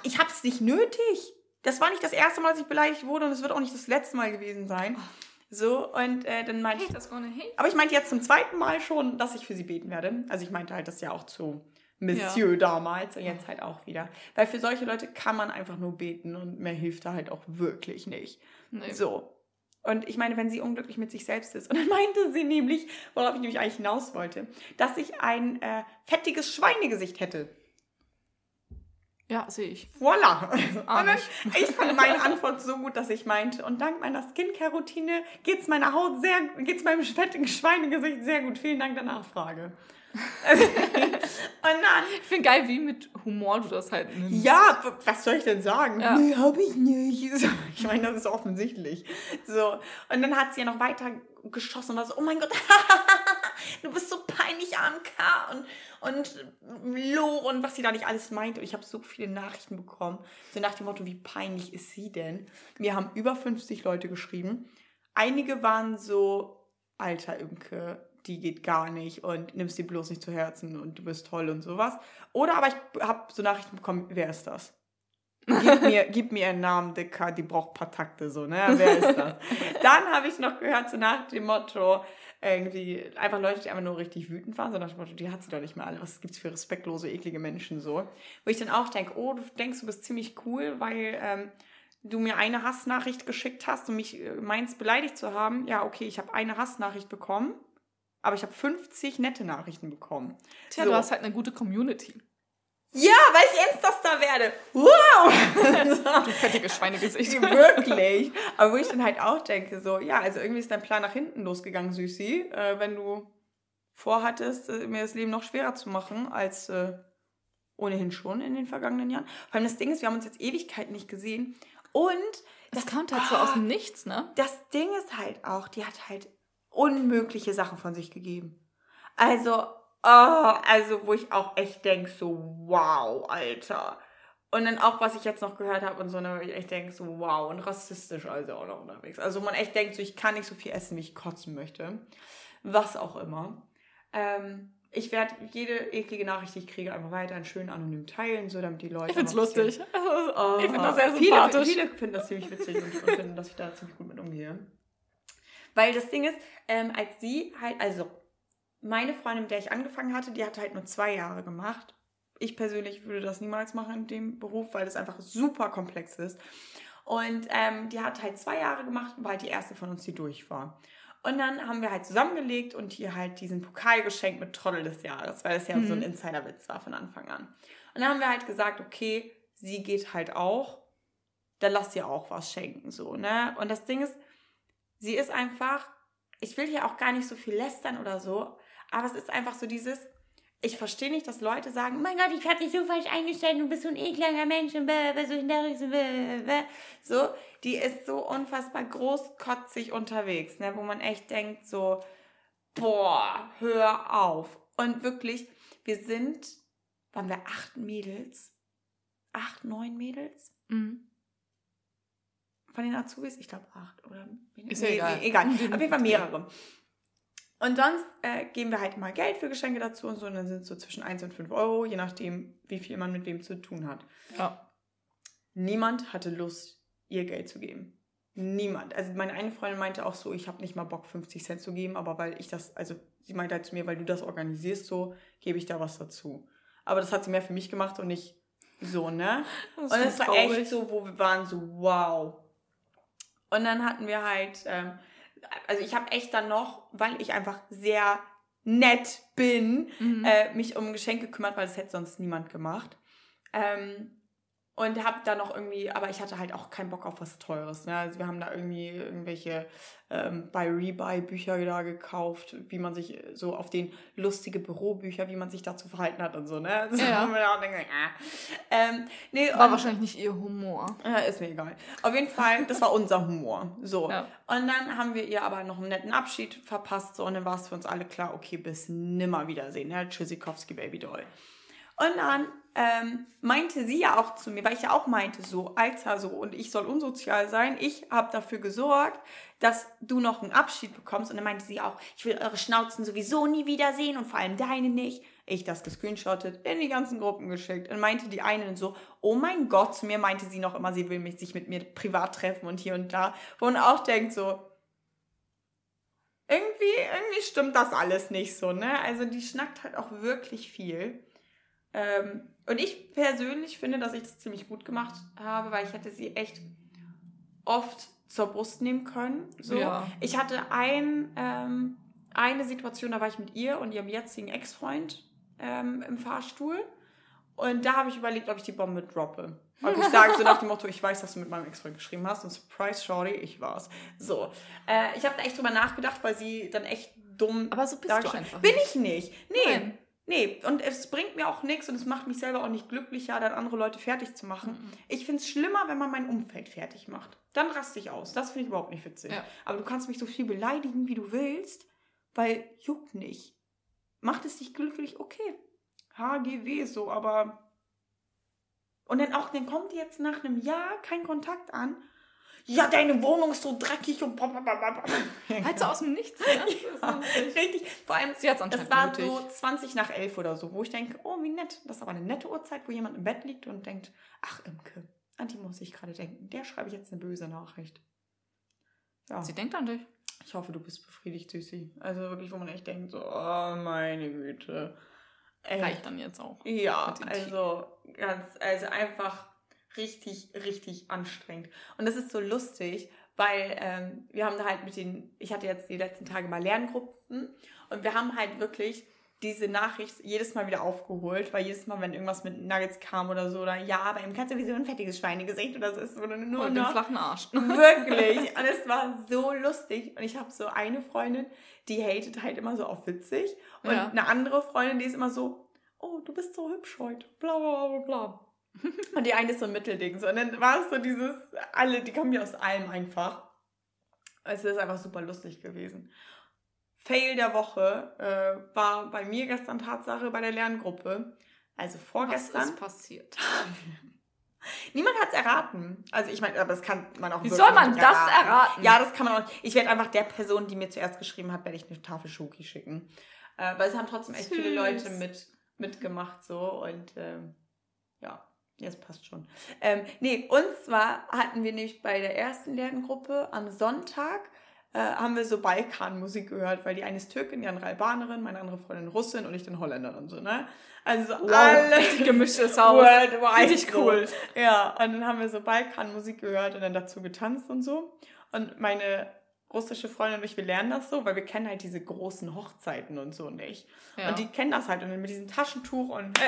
ich habe es nicht nötig. Das war nicht das erste Mal, dass ich beleidigt wurde und es wird auch nicht das letzte Mal gewesen sein. Oh. So, und äh, dann meinte ich. Das aber ich meinte jetzt zum zweiten Mal schon, dass ich für sie beten werde. Also ich meinte halt das ja auch zu Monsieur ja. damals und jetzt halt auch wieder. Weil für solche Leute kann man einfach nur beten und mehr hilft da halt auch wirklich nicht. Nee. So. Und ich meine, wenn sie unglücklich mit sich selbst ist. Und dann meinte sie nämlich, worauf ich nämlich eigentlich hinaus wollte, dass ich ein äh, fettiges Schweinegesicht hätte. Ja, sehe ich. Voila! Dann, ich fand meine Antwort so gut, dass ich meinte, und dank meiner Skincare-Routine geht es meiner Haut sehr, geht es meinem fettigen Schweinegesicht sehr gut. Vielen Dank der Nachfrage. und dann. Ich finde geil, wie mit Humor du das halt nimmst. Ja, was soll ich denn sagen? Ja. Nee, hab ich nicht. Ich meine, das ist offensichtlich. So. Und dann hat sie ja noch weiter geschossen und war so, oh mein Gott, du bist so peinlich, AMK und, und Lo und was sie da nicht alles meint. Und ich habe so viele Nachrichten bekommen, so nach dem Motto, wie peinlich ist sie denn? Mir haben über 50 Leute geschrieben. Einige waren so, alter Imke, die geht gar nicht und nimmst die bloß nicht zu Herzen und du bist toll und sowas. Oder aber ich habe so Nachrichten bekommen, wer ist das? Gib mir, gib mir einen Namen, Dicker, die braucht ein paar Takte, so, ne? Wer ist das? Dann habe ich noch gehört, so nach dem Motto, irgendwie, einfach Leute, die einfach nur richtig wütend waren, so nach dem Motto, die hat sie doch nicht mehr alle. Was gibt's für respektlose, eklige Menschen, so? Wo ich dann auch denke, oh, du denkst, du bist ziemlich cool, weil, ähm, du mir eine Hassnachricht geschickt hast und mich äh, meinst, beleidigt zu haben. Ja, okay, ich habe eine Hassnachricht bekommen aber ich habe 50 nette Nachrichten bekommen. Tja, so. du hast halt eine gute Community. Ja, weil ich Insta-Star werde. Wow! du fettige Schweinegesicht. Wirklich. Aber wo ich dann halt auch denke, so, ja, also irgendwie ist dein Plan nach hinten losgegangen, Süßi. Äh, wenn du vorhattest, äh, mir das Leben noch schwerer zu machen, als äh, ohnehin schon in den vergangenen Jahren. Vor allem das Ding ist, wir haben uns jetzt Ewigkeit nicht gesehen. Und das, das kommt halt oh, so aus dem Nichts, ne? Das Ding ist halt auch, die hat halt unmögliche Sachen von sich gegeben. Also, Oh, also wo ich auch echt denke, so wow, Alter. Und dann auch, was ich jetzt noch gehört habe und so, ne, ich echt denke, so wow, und rassistisch also auch noch unterwegs. Also man echt denkt, so ich kann nicht so viel essen, wie ich kotzen möchte. Was auch immer. Ähm, ich werde jede eklige Nachricht, die ich kriege, einfach weiter schön anonym teilen, so damit die Leute. Ich finde es lustig. Oh, ich finde das sehr sympathisch. Viele, viele finden das ziemlich witzig und, und finden, dass ich da ziemlich gut mit umgehe. Weil das Ding ist, ähm, als sie halt, also meine Freundin, mit der ich angefangen hatte, die hat halt nur zwei Jahre gemacht. Ich persönlich würde das niemals machen in dem Beruf, weil das einfach super komplex ist. Und ähm, die hat halt zwei Jahre gemacht und war halt die erste von uns, die durch war. Und dann haben wir halt zusammengelegt und ihr halt diesen Pokal geschenkt mit Trottel des Jahres, weil das ja mhm. so ein mhm. Insiderwitz war von Anfang an. Und dann haben wir halt gesagt, okay, sie geht halt auch, dann lasst ihr auch was schenken, so, ne? Und das Ding ist, sie ist einfach, ich will hier auch gar nicht so viel lästern oder so, aber es ist einfach so dieses, ich verstehe nicht, dass Leute sagen, mein Gott, ich habe dich so falsch eingestellt, du bist so ein ekliger Mensch und so hinterrücks so, die ist so unfassbar großkotzig unterwegs, ne, wo man echt denkt so, boah, hör auf. Und wirklich, wir sind, waren wir acht Mädels? Acht, neun Mädels? Mhm. Von den Azubis? Ich glaube acht, oder? Ist ja nee, egal. egal. Auf jeden Fall mehrere. Und sonst äh, geben wir halt immer Geld für Geschenke dazu und so. Und dann sind es so zwischen 1 und 5 Euro, je nachdem, wie viel man mit wem zu tun hat. Ja. Niemand hatte Lust, ihr Geld zu geben. Niemand. Also meine eine Freundin meinte auch so, ich habe nicht mal Bock, 50 Cent zu geben, aber weil ich das, also sie meinte halt zu mir, weil du das organisierst, so gebe ich da was dazu. Aber das hat sie mehr für mich gemacht und nicht so, ne? Das und es war echt so, wo wir waren so, wow. Und dann hatten wir halt, ähm, also ich habe echt dann noch, weil ich einfach sehr nett bin, mhm. äh, mich um Geschenke gekümmert, weil das hätte sonst niemand gemacht. Ähm, und habe da noch irgendwie, aber ich hatte halt auch keinen Bock auf was Teures. Ne? Also wir haben da irgendwie irgendwelche ähm, bei Rebuy Bücher da gekauft, wie man sich so auf den lustige Bürobücher, wie man sich dazu verhalten hat und so. Ne? So, ja. denke, äh. ähm, nee, war und, wahrscheinlich nicht ihr Humor. Ja, ist mir egal. Auf jeden Fall, das war unser Humor. So. Ja. Und dann haben wir ihr aber noch einen netten Abschied verpasst. So, und dann war es für uns alle klar, okay, bis nimmer wiedersehen. Ne? Tschüssikowski Baby Doll. Und dann ähm, meinte sie ja auch zu mir, weil ich ja auch meinte, so, Alter, so, und ich soll unsozial sein. Ich habe dafür gesorgt, dass du noch einen Abschied bekommst. Und dann meinte sie auch, ich will eure Schnauzen sowieso nie wiedersehen und vor allem deine nicht. Ich das gescreenshottet, in die ganzen Gruppen geschickt. Und meinte die eine so, oh mein Gott, zu mir meinte sie noch immer, sie will mich, sich mit mir privat treffen und hier und da. Man auch denkt so, irgendwie, irgendwie stimmt das alles nicht so, ne? Also die schnackt halt auch wirklich viel. Ähm, und ich persönlich finde, dass ich das ziemlich gut gemacht habe, weil ich hätte sie echt oft zur Brust nehmen können. So. Ja. Ich hatte ein, ähm, eine Situation, da war ich mit ihr und ihrem jetzigen Ex-Freund ähm, im Fahrstuhl. Und da habe ich überlegt, ob ich die Bombe droppe. Und ich sage so nach dem Motto, ich weiß, dass du mit meinem Ex-Freund geschrieben hast. Und Surprise, Shorty, ich war's. So. Äh, ich habe da echt drüber nachgedacht, weil sie dann echt dumm. Aber so bist du einfach. Bin ich nicht. Nee. Nein. Nee, und es bringt mir auch nichts und es macht mich selber auch nicht glücklicher, dann andere Leute fertig zu machen. Mhm. Ich finde es schlimmer, wenn man mein Umfeld fertig macht. Dann raste ich aus. Das finde ich überhaupt nicht witzig. Ja. Aber du kannst mich so viel beleidigen, wie du willst, weil juckt nicht. Macht es dich glücklich? Okay. HGW so, aber. Und dann auch, dann kommt jetzt nach einem Jahr kein Kontakt an ja, deine Wohnung ist so dreckig und halt so aus dem Nichts, ne? ja, richtig. Vor allem, Sie hat's es war so 20 nach 11 oder so, wo ich denke, oh, wie nett. Das ist aber eine nette Uhrzeit, wo jemand im Bett liegt und denkt, ach, Imke, an die muss ich gerade denken. Der schreibe ich jetzt eine böse Nachricht. Ja. Sie denkt an dich. Ich hoffe, du bist befriedigt, Süßi. Also wirklich, wo man echt denkt, so, oh, meine Güte. Reicht dann jetzt auch. Ja, also ganz, also einfach richtig, richtig anstrengend. Und das ist so lustig, weil ähm, wir haben da halt mit den, ich hatte jetzt die letzten Tage mal Lerngruppen und wir haben halt wirklich diese Nachricht jedes Mal wieder aufgeholt, weil jedes Mal, wenn irgendwas mit Nuggets kam oder so, oder ja, bei ihm kannst du wie so ein fettiges Schweinegesicht oder so ist, oder nur Und den noch flachen Arsch. Wirklich. Und es war so lustig. Und ich habe so eine Freundin, die hatet halt immer so auf witzig. Und Ja. eine andere Freundin, die ist immer so, oh, du bist so hübsch heute. Bla bla bla bla. Und die eine ist so ein Mittelding. So. Und dann war es so dieses, alle, die kommen ja aus allem einfach. Es ist einfach super lustig gewesen. Fail der Woche äh, war bei mir gestern Tatsache bei der Lerngruppe. Also Was vorgestern. ist passiert? Niemand hat es erraten. Also ich meine, aber das kann man auch Wie soll man das erraten? Ja, das kann man auch. Ich werde einfach der Person, die mir zuerst geschrieben hat, werde ich eine Tafel Schoki schicken. Äh, weil es haben trotzdem echt viele Süß. Leute mit, mitgemacht so und ähm, ja, jetzt passt schon. Ähm, nee, und zwar hatten wir nämlich bei der ersten Lerngruppe am Sonntag äh, haben wir so Balkanmusik gehört, weil die eine ist Türkin, die andere Albanerin, meine andere Freundin Russin und ich dann Holländerin und so, ne? Also so Wow, alle gemischtes Haus. Worldwide Richtig so. cool. Ja, und dann haben wir so Balkanmusik gehört und dann dazu getanzt und so. Und meine russische Freundin und ich, wir lernen das so, weil wir kennen halt diese großen Hochzeiten und so nicht. Ja. Und die kennen das halt und mit diesem Taschentuch und äh,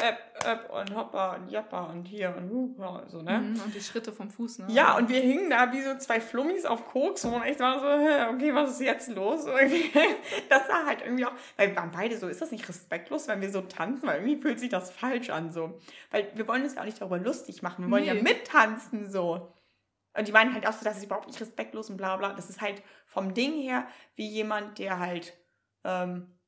äh, äh, äh, und hoppa und jappa und hier und hupa und so, ne? Mhm, Und die Schritte vom Fuß, ne? Ja, und wir hingen da wie so zwei Flummis auf Koks und ich war so, okay, was ist jetzt los? Das war halt irgendwie auch, weil wir waren beide so, ist das nicht respektlos, wenn wir so tanzen? Weil irgendwie fühlt sich das falsch an so. Weil wir wollen uns ja auch nicht darüber lustig machen, wir wollen ja Nee. mittanzen so. Und die meinen halt auch so, das ist überhaupt nicht respektlos und bla bla. Das ist halt vom Ding her wie jemand, der halt ähm,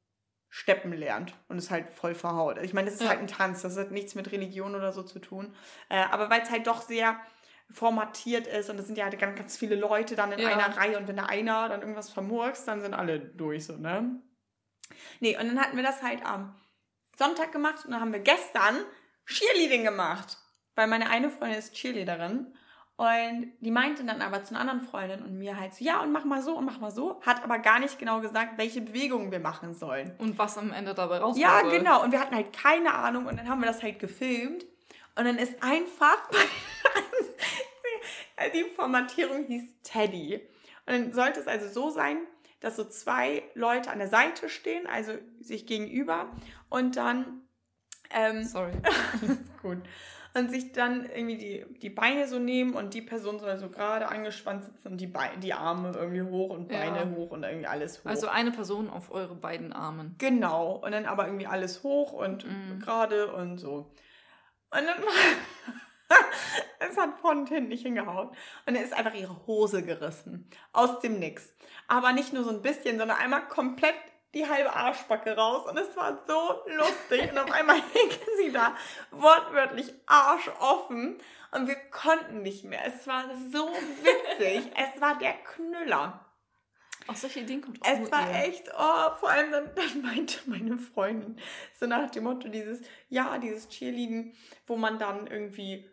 steppen lernt und ist halt voll verhaut. Ich meine, das ist Ja. halt ein Tanz, das hat nichts mit Religion oder so zu tun. Äh, aber weil es halt doch sehr formatiert ist und es sind ja halt ganz, ganz viele Leute dann in Ja. einer Reihe und wenn da einer dann irgendwas vermurkst, dann sind alle durch so, ne? Nee, und dann hatten wir das halt am Sonntag gemacht und dann haben wir gestern Cheerleading gemacht. Weil meine eine Freundin ist Cheerleaderin und die meinte dann aber zu einer anderen Freundin und mir halt so, ja, und mach mal so und mach mal so, hat aber gar nicht genau gesagt, welche Bewegungen wir machen sollen. Und was am Ende dabei rauskommt. Ja, genau. Und wir hatten halt keine Ahnung und dann haben wir das halt gefilmt. Und dann ist einfach, die Formatierung hieß Teddy. Und dann sollte es also so sein, dass so zwei Leute an der Seite stehen, also sich gegenüber und dann ähm, Sorry. gut. Und sich dann irgendwie die, die Beine so nehmen und die Person soll so gerade angespannt sitzen und die, Beine, die Arme irgendwie hoch und Ja. Beine hoch und irgendwie alles hoch. Also eine Person auf eure beiden Armen. Genau. Und dann aber irgendwie alles hoch und Mhm. gerade und so. Und dann es hat und hinten nicht hingehauen. Und dann ist einfach ihre Hose gerissen. Aus dem Nix. Aber nicht nur so ein bisschen, sondern einmal komplett die halbe Arschbacke raus. Und es war so lustig. Und auf einmal hing sie da wortwörtlich arschoffen. Und wir konnten nicht mehr. Es war so witzig. es war der Knüller. Auf solche Ideen kommt auch Es war ihr. echt, oh, vor allem dann, dann meinte meine Freundin, so nach dem Motto, dieses, ja, dieses Cheerleading, wo man dann irgendwie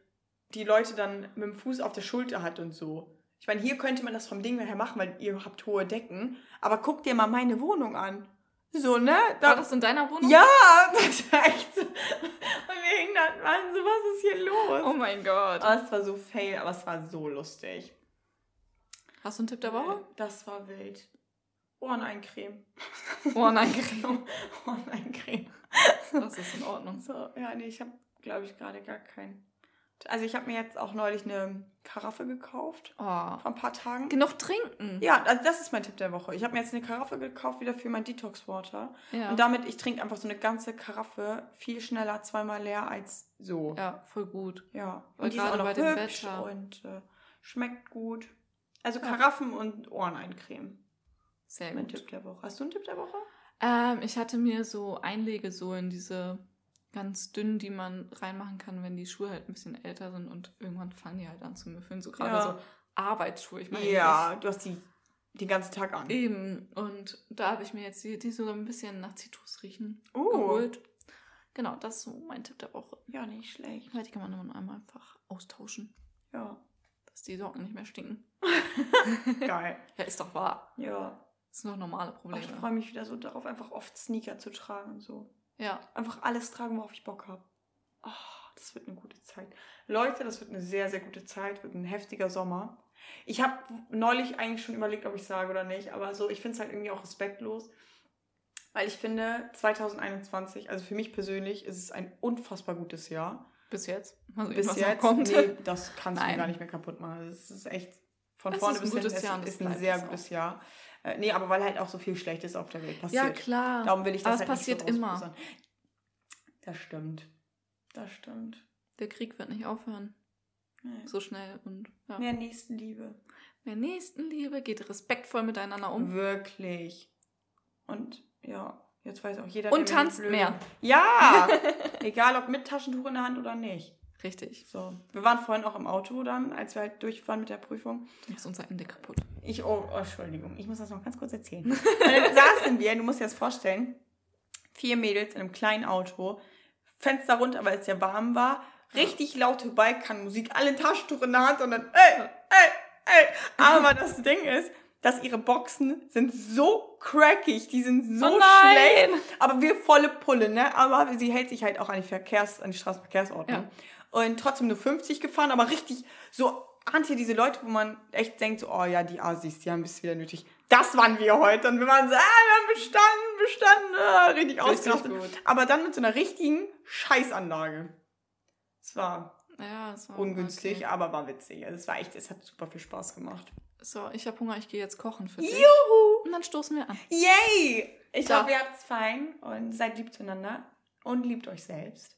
die Leute dann mit dem Fuß auf der Schulter hat und so. Ich meine, hier könnte man das vom Ding her machen, weil ihr habt hohe Decken, aber guck dir mal meine Wohnung an. So, ne? Da, War das in deiner Wohnung? ja, das war echt so. Und wir hingen da und waren so, was ist hier los? Oh mein Gott. Aber es war so fail, aber es war so lustig. Hast du einen Tipp der Woche? Das war wild. Ohreneincreme. Oh nein, Creme. Ohreneincreme. Das ist in Ordnung. So, ja, nee, ich habe, glaube ich, gerade gar keinen. Also ich habe mir jetzt auch neulich eine Karaffe gekauft. Oh. Vor ein paar Tagen. Genug trinken. Ja, also das ist mein Tipp der Woche. Ich habe mir jetzt eine Karaffe gekauft, wieder für mein Detox Water. Ja. Und damit, ich trinke einfach so eine ganze Karaffe viel schneller, zweimal leer als so. ja, voll gut. Ja. Weil Und die ist gerade auch noch hübsch und äh, schmeckt gut. Also Ja. Karaffen und Ohreneincreme. Sehr Mein gut. Tipp der Woche. Hast du einen Tipp der Woche? Ähm, ich hatte mir so Einlegesohlen, diese ganz dünnen, die man reinmachen kann, wenn die Schuhe halt ein bisschen älter sind und irgendwann fangen die halt an zu müffeln. So gerade Ja. so Arbeitsschuhe. Ich meine, Ja, du hast die den ganzen Tag an. ich- eben. Und da habe ich mir jetzt die, die so ein bisschen nach Zitrus riechen Uh. geholt. Genau, das ist so mein Tipp der Woche. Ja, nicht schlecht. Weil die kann man dann einmal einfach austauschen, Ja. dass die Socken nicht mehr stinken. Geil. Ja, ist doch wahr. Ja. Das sind doch normale Oh, Probleme. ich freue mich wieder so darauf, einfach oft Sneaker zu tragen und so. Ja. Einfach alles tragen, worauf ich Bock habe. Oh, das wird eine gute Zeit. Leute, das wird eine sehr, sehr gute Zeit. Wird ein heftiger Sommer. Ich habe neulich eigentlich schon überlegt, ob ich sage oder nicht, aber so, ich finde es halt irgendwie auch respektlos. Weil ich finde, 2021, also für mich persönlich, ist es ein unfassbar gutes Jahr. Bis jetzt. Also Bis jetzt, kommt. nee, das kannst du Nein. gar nicht mehr kaputt machen. Das ist echt von Es vorne ist bis hinten. ist es ein sehr gutes Jahr. Äh, nee, aber weil halt auch so viel Schlechtes auf der Welt Ja, passiert. klar. Darum will ich das Aber es halt passiert nicht so immer. Das stimmt. Das stimmt. Der Krieg wird nicht aufhören. Nee. So schnell. Und ja. Mehr Nächstenliebe. Mehr Nächstenliebe, geht respektvoll miteinander um. Wirklich. Und ja, jetzt weiß auch jeder. Und tanzt mehr. Ja! Egal ob mit Taschentuch in der Hand oder nicht. Richtig. So. Wir waren vorhin auch im Auto dann, als wir halt durchfahren mit der Prüfung. Dann ist unser Ende kaputt. Ich, oh, oh, Entschuldigung, ich muss das noch ganz kurz erzählen. Dann saßen wir, du musst dir das vorstellen, vier Mädels in einem kleinen Auto, Fenster runter, weil es ja warm war, richtig laute Balkanmusik, alle ein Taschentuch in der Hand und dann, ey, ey, ey. Aber das Ding ist, dass ihre Boxen sind so crackig, die sind so Oh schlecht. Aber wir volle Pulle, ne? Aber sie hält sich halt auch an die Verkehrs-, an die Straßenverkehrsordnung. Und trotzdem nur 50 gefahren, aber richtig so Antje, diese Leute, wo man echt denkt, so, oh ja, die Assis, die haben es wieder nötig. Das waren wir heute. Und wir waren so, ah, wir haben bestanden, bestanden, ah, richtig ausgerastet. Aber dann mit so einer richtigen Scheißanlage. Es war Ja, es war ungünstig, okay. aber war witzig. Also es war echt, es hat super viel Spaß gemacht. So, ich habe Hunger, ich gehe jetzt kochen für dich. Juhu! Und dann stoßen wir an. Yay! Ich So. hoffe, ihr habt's fein und seid lieb zueinander und liebt euch selbst.